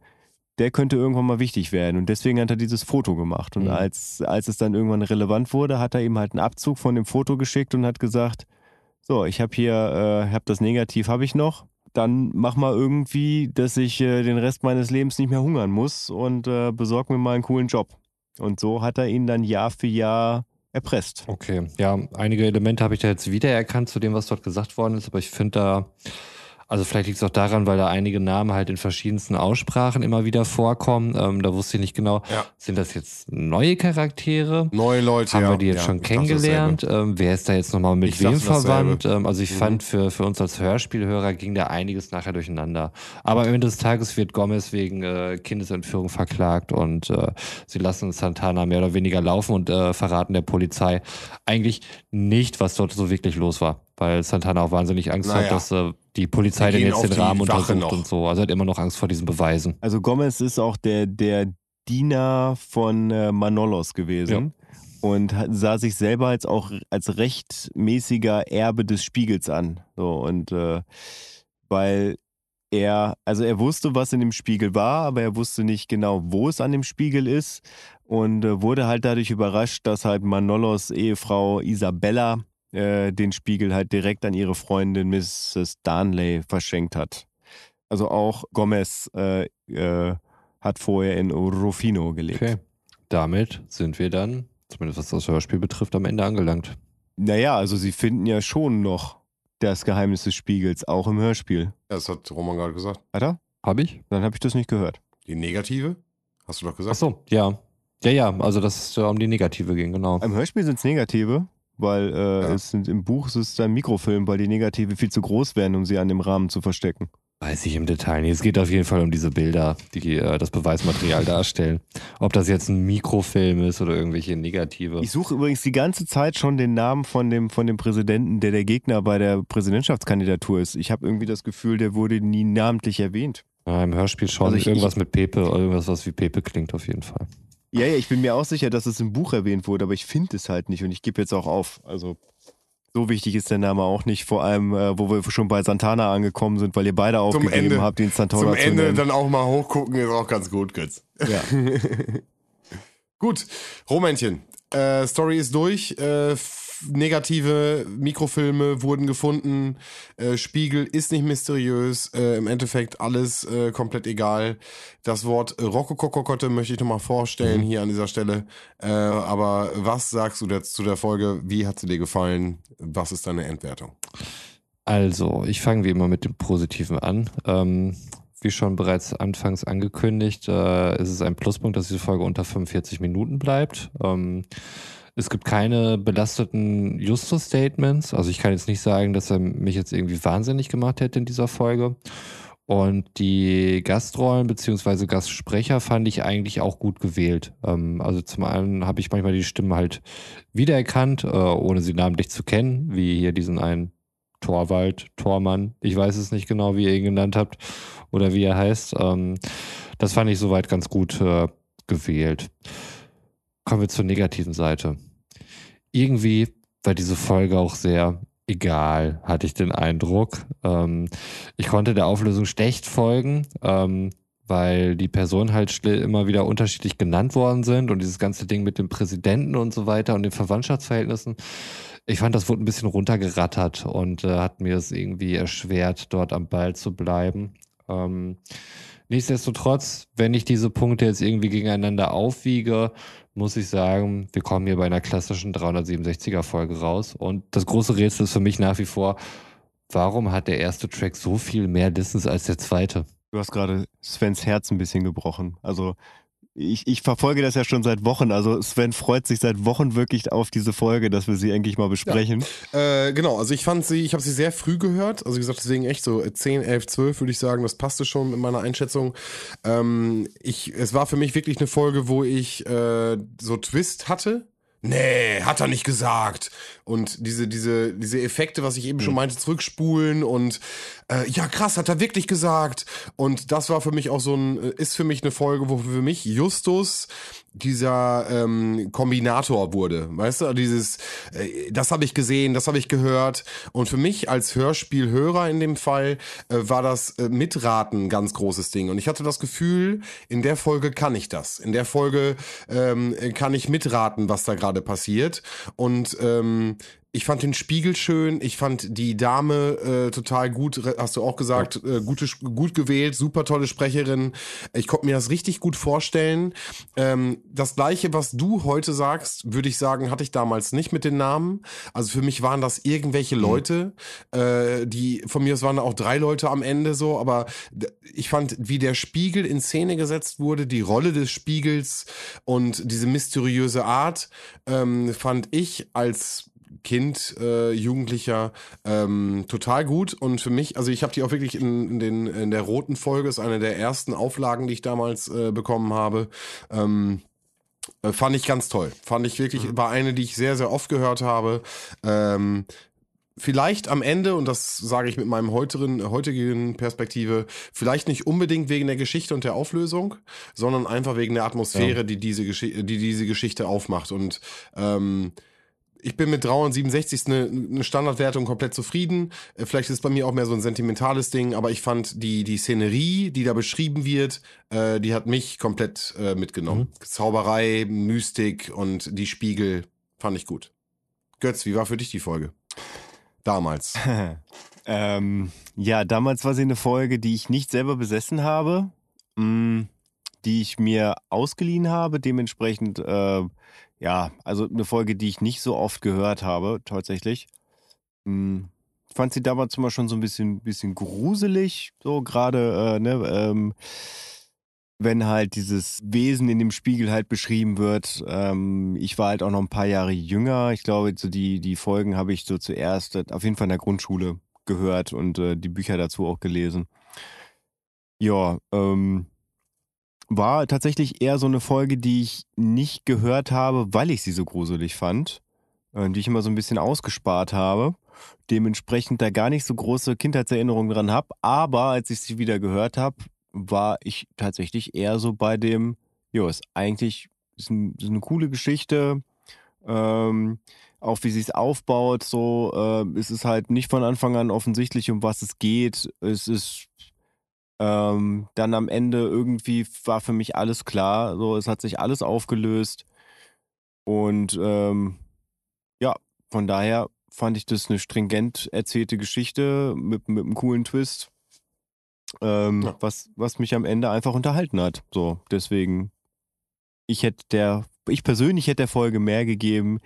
der könnte irgendwann mal wichtig werden. Und deswegen hat er dieses Foto gemacht. Und mhm. als, als es dann irgendwann relevant wurde, hat er ihm halt einen Abzug von dem Foto geschickt und hat gesagt, so, ich habe hier, äh, hab das Negativ habe ich noch. Dann mach mal irgendwie, dass ich äh, den Rest meines Lebens nicht mehr hungern muss und äh, besorg mir mal einen coolen Job. Und so hat er ihn dann Jahr für Jahr erpresst.
Okay, ja, einige Elemente habe ich da jetzt wiedererkannt zu dem, was dort gesagt worden ist, aber ich finde da also vielleicht liegt es auch daran, weil da einige Namen halt in verschiedensten Aussprachen immer wieder vorkommen. Ähm, da wusste ich nicht genau, ja. sind das jetzt neue Charaktere?
Neue Leute,
Haben ja. wir die jetzt ja, schon kennengelernt? Ähm, wer ist da jetzt nochmal mit ich wem verwandt? Ähm, also ich mhm. fand, für, für uns als Hörspielhörer ging da einiges nachher durcheinander. Aber am Ende des Tages wird Gomez wegen äh, Kindesentführung verklagt und äh, sie lassen Santana mehr oder weniger laufen und äh, verraten der Polizei eigentlich nicht, was dort so wirklich los war weil Santana auch wahnsinnig Angst naja. hat, dass äh, die Polizei den jetzt den Rahmen untersucht und so. Also er hat immer noch Angst vor diesen Beweisen.
Also Gomez ist auch der, der Diener von äh, Manolos gewesen. Ja. Und sah sich selber als auch als rechtmäßiger Erbe des Spiegels an. So, und äh, weil er, also er wusste, was in dem Spiegel war, aber er wusste nicht genau, wo es an dem Spiegel ist. Und äh, wurde halt dadurch überrascht, dass halt Manolos Ehefrau Isabella äh, den Spiegel halt direkt an ihre Freundin Mrs. Darnley verschenkt hat. Also auch Gomez äh, äh, hat vorher in Rufino gelebt. Okay.
Damit sind wir dann, zumindest was das Hörspiel betrifft, am Ende angelangt.
Naja, also sie finden ja schon noch das Geheimnis des Spiegels, auch im Hörspiel. Ja,
das hat Roman gerade gesagt.
Hat er?
Hab ich?
Dann habe ich das nicht gehört.
Die negative? Hast du doch gesagt.
Ach so, ja. Ja, ja, also dass es um die negative ging, genau.
Im Hörspiel sind es negative weil äh, ja. es sind, im Buch ist es ein Mikrofilm, weil die Negative viel zu groß werden, um sie an dem Rahmen zu verstecken.
Weiß ich im Detail nicht. Es geht auf jeden Fall um diese Bilder, die äh, das Beweismaterial darstellen. Ob das jetzt ein Mikrofilm ist oder irgendwelche Negative.
Ich suche übrigens die ganze Zeit schon den Namen von dem, von dem Präsidenten, der der Gegner bei der Präsidentschaftskandidatur ist. Ich habe irgendwie das Gefühl, der wurde nie namentlich erwähnt.
Ja, Im Hörspiel schon also ich, irgendwas ich, mit Pepe, irgendwas, was wie Pepe klingt auf jeden Fall.
Ja, ja, ich bin mir auch sicher, dass es im Buch erwähnt wurde, aber ich finde es halt nicht und ich gebe jetzt auch auf. Also so wichtig ist der Name auch nicht, vor allem, äh, wo wir schon bei Santana angekommen sind, weil ihr beide aufgegeben Ende, habt, den Santana
Zum Ende nennen. dann auch mal hochgucken ist auch ganz gut, Götz. Ja. <laughs> gut, Romännchen. Äh, Story ist durch. Äh, negative Mikrofilme wurden gefunden. Äh, Spiegel ist nicht mysteriös. Äh, Im Endeffekt alles äh, komplett egal. Das Wort Rokokokokotte möchte ich nochmal vorstellen mhm. hier an dieser Stelle. Äh, aber was sagst du jetzt zu der Folge? Wie hat sie dir gefallen? Was ist deine Endwertung?
Also, ich fange wie immer mit dem Positiven an. Ähm, wie schon bereits anfangs angekündigt, äh, ist es ein Pluspunkt, dass diese Folge unter 45 Minuten bleibt. Ähm, es gibt keine belasteten Justus-Statements. Also ich kann jetzt nicht sagen, dass er mich jetzt irgendwie wahnsinnig gemacht hätte in dieser Folge. Und die Gastrollen bzw. Gastsprecher fand ich eigentlich auch gut gewählt. Ähm, also zum einen habe ich manchmal die Stimme halt wiedererkannt, äh, ohne sie namentlich zu kennen, wie hier diesen einen Torwald, Tormann. Ich weiß es nicht genau, wie ihr ihn genannt habt oder wie er heißt. Ähm, das fand ich soweit ganz gut äh, gewählt. Kommen wir zur negativen Seite. Irgendwie war diese Folge auch sehr egal, hatte ich den Eindruck. Ähm, ich konnte der Auflösung schlecht folgen, ähm, weil die Personen halt immer wieder unterschiedlich genannt worden sind und dieses ganze Ding mit dem Präsidenten und so weiter und den Verwandtschaftsverhältnissen ich fand, das wurde ein bisschen runtergerattert und äh, hat mir es irgendwie erschwert, dort am Ball zu bleiben. Ähm, nichtsdestotrotz, wenn ich diese Punkte jetzt irgendwie gegeneinander aufwiege, muss ich sagen, wir kommen hier bei einer klassischen 367er Folge raus. Und das große Rätsel ist für mich nach wie vor, warum hat der erste Track so viel mehr Distance als der zweite?
Du hast gerade Svens Herz ein bisschen gebrochen. Also ich, ich verfolge das ja schon seit Wochen. Also Sven freut sich seit Wochen wirklich auf diese Folge, dass wir sie endlich mal besprechen.
Ja. Äh, genau, also ich fand sie, ich habe sie sehr früh gehört. Also wie gesagt, deswegen echt so 10, 11, 12 würde ich sagen, das passte schon in meiner Einschätzung. Ähm, ich, es war für mich wirklich eine Folge, wo ich äh, so Twist hatte nee, hat er nicht gesagt. Und diese, diese, diese Effekte, was ich eben schon meinte, zurückspulen und äh, ja, krass, hat er wirklich gesagt. Und das war für mich auch so ein, äh, ist für mich eine Folge, wo für mich Justus dieser ähm, Kombinator wurde. Weißt du, dieses, äh, das habe ich gesehen, das habe ich gehört. Und für mich als Hörspielhörer in dem Fall äh, war das äh, Mitraten ein ganz großes Ding. Und ich hatte das Gefühl, in der Folge kann ich das. In der Folge ähm, kann ich mitraten, was da gerade passiert. Und ähm, ich fand den Spiegel schön, ich fand die Dame äh, total gut, hast du auch gesagt, äh, gute, gut gewählt, super tolle Sprecherin. Ich konnte mir das richtig gut vorstellen. Ähm, das gleiche, was du heute sagst, würde ich sagen, hatte ich damals nicht mit den Namen. Also für mich waren das irgendwelche mhm. Leute, äh, die von mir aus waren auch drei Leute am Ende so, aber ich fand, wie der Spiegel in Szene gesetzt wurde, die Rolle des Spiegels und diese mysteriöse Art, ähm, fand ich als Kind, äh, Jugendlicher ähm, total gut. Und für mich, also ich habe die auch wirklich in, in, den, in der roten Folge, ist eine der ersten Auflagen, die ich damals äh, bekommen habe. Ähm, äh, fand ich ganz toll. Fand ich wirklich, mhm. war eine, die ich sehr, sehr oft gehört habe. Ähm, vielleicht am Ende, und das sage ich mit meinem heutigen, heutigen Perspektive, vielleicht nicht unbedingt wegen der Geschichte und der Auflösung, sondern einfach wegen der Atmosphäre, ja. die, diese die diese Geschichte aufmacht. Und ähm, ich bin mit 367 eine, eine Standardwertung komplett zufrieden. Äh, vielleicht ist es bei mir auch mehr so ein sentimentales Ding, aber ich fand die, die Szenerie, die da beschrieben wird, äh, die hat mich komplett äh, mitgenommen. Mhm. Zauberei, Mystik und die Spiegel fand ich gut. Götz, wie war für dich die Folge? Damals. <laughs>
ähm, ja, damals war sie eine Folge, die ich nicht selber besessen habe, mh, mm, die ich mir ausgeliehen habe. Dementsprechend äh, ja, also eine Folge, die ich nicht so oft gehört habe, tatsächlich. Hm, fand sie damals mal schon so ein bisschen, bisschen gruselig, so gerade, äh, ne, ähm, wenn halt dieses Wesen in dem Spiegel halt beschrieben wird. Ähm, ich war halt auch noch ein paar Jahre jünger. Ich glaube, so die, die Folgen habe ich so zuerst äh, auf jeden Fall in der Grundschule gehört und äh, die Bücher dazu auch gelesen. Ja, ähm, war tatsächlich eher so eine Folge, die ich nicht gehört habe, weil ich sie so gruselig fand, äh, die ich immer so ein bisschen ausgespart habe. Dementsprechend da gar nicht so große Kindheitserinnerungen dran habe. Aber als ich sie wieder gehört habe, war ich tatsächlich eher so bei dem, jo, ist eigentlich ist, ein, ist eine coole Geschichte. Ähm, auch wie sie es aufbaut, so äh, ist es halt nicht von Anfang an offensichtlich, um was es geht. Es ist ähm, dann am Ende irgendwie war für mich alles klar. So, es hat sich alles aufgelöst. Und ähm, ja, von daher fand ich das eine stringent erzählte Geschichte mit, mit einem coolen Twist, ähm, ja. was, was mich am Ende einfach unterhalten hat. So, deswegen, ich hätte der, ich persönlich hätte der Folge mehr gegeben,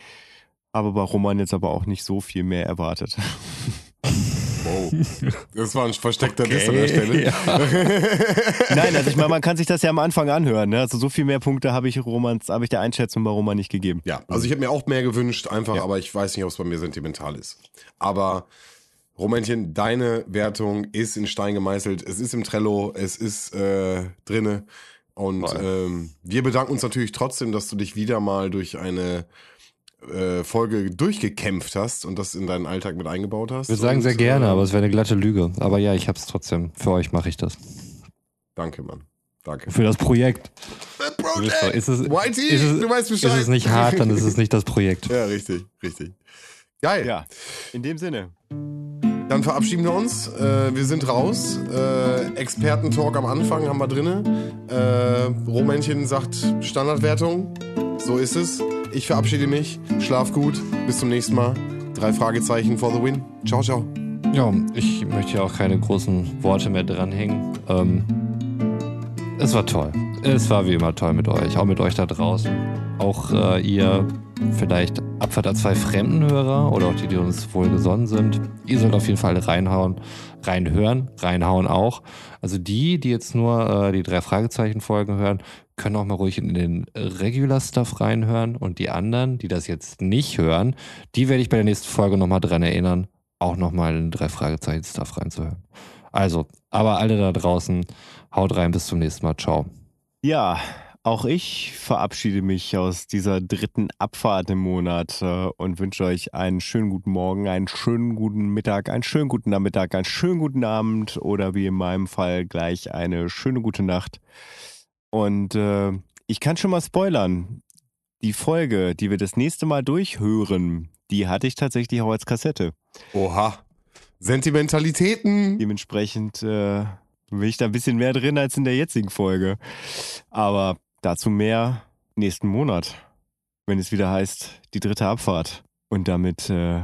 habe bei Roman jetzt aber auch nicht so viel mehr erwartet. <laughs> <laughs>
Das war ein versteckter okay, Diss an der Stelle. Ja. <laughs>
Nein, also ich meine, man kann sich das ja am Anfang anhören. Ne? Also so viel mehr Punkte habe ich Romans, habe ich der Einschätzung bei Roman nicht gegeben.
Ja, also ich hätte mir auch mehr gewünscht, einfach, ja. aber ich weiß nicht, ob es bei mir sentimental ist. Aber Romanchen, deine Wertung ist in Stein gemeißelt. Es ist im Trello, es ist äh, drinne. Und ähm, wir bedanken uns natürlich trotzdem, dass du dich wieder mal durch eine äh, Folge durchgekämpft hast und das in deinen Alltag mit eingebaut hast.
Wir sagen sehr gerne, äh, aber es wäre eine glatte Lüge. Aber ja, ich hab's trotzdem. Für euch mache ich das.
Danke, Mann. Danke.
Für das Projekt.
Projekt. Doch, ist es, Whitey, ist
es, du weißt Bescheid. Ist es nicht hart, dann ist es nicht das Projekt. <laughs>
ja, richtig, richtig. Geil.
Ja, in dem Sinne.
Dann verabschieden wir uns. Äh, wir sind raus. Äh, Experten-Talk am Anfang haben wir drinne. Äh, Romännchen sagt Standardwertung. So ist es. Ich verabschiede mich. Schlaf gut. Bis zum nächsten Mal. Drei Fragezeichen for the win. Ciao, ciao.
Ja, ich möchte ja auch keine großen Worte mehr dranhängen. Ähm, es war toll. Es war wie immer toll mit euch, auch mit euch da draußen. Auch äh, ihr vielleicht Abfahrt an zwei Fremdenhörer oder auch die, die uns wohl gesonnen sind. Ihr sollt auf jeden Fall reinhauen, reinhören, reinhauen auch. Also die, die jetzt nur äh, die drei Fragezeichen-Folgen hören, können auch mal ruhig in den Regular-Stuff reinhören. Und die anderen, die das jetzt nicht hören, die werde ich bei der nächsten Folge nochmal dran erinnern, auch nochmal in drei Fragezeichen-Stuff reinzuhören. Also, aber alle da draußen, haut rein, bis zum nächsten Mal. Ciao.
Ja, auch ich verabschiede mich aus dieser dritten Abfahrt im Monat äh, und wünsche euch einen schönen guten Morgen, einen schönen guten Mittag, einen schönen guten Nachmittag, einen schönen guten Abend oder wie in meinem Fall gleich eine schöne gute Nacht. Und äh, ich kann schon mal spoilern. Die Folge, die wir das nächste Mal durchhören, die hatte ich tatsächlich auch als Kassette.
Oha. Sentimentalitäten.
Dementsprechend äh, bin ich da ein bisschen mehr drin als in der jetzigen Folge. Aber dazu mehr nächsten Monat, wenn es wieder heißt, die dritte Abfahrt. Und damit äh,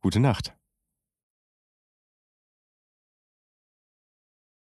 gute Nacht.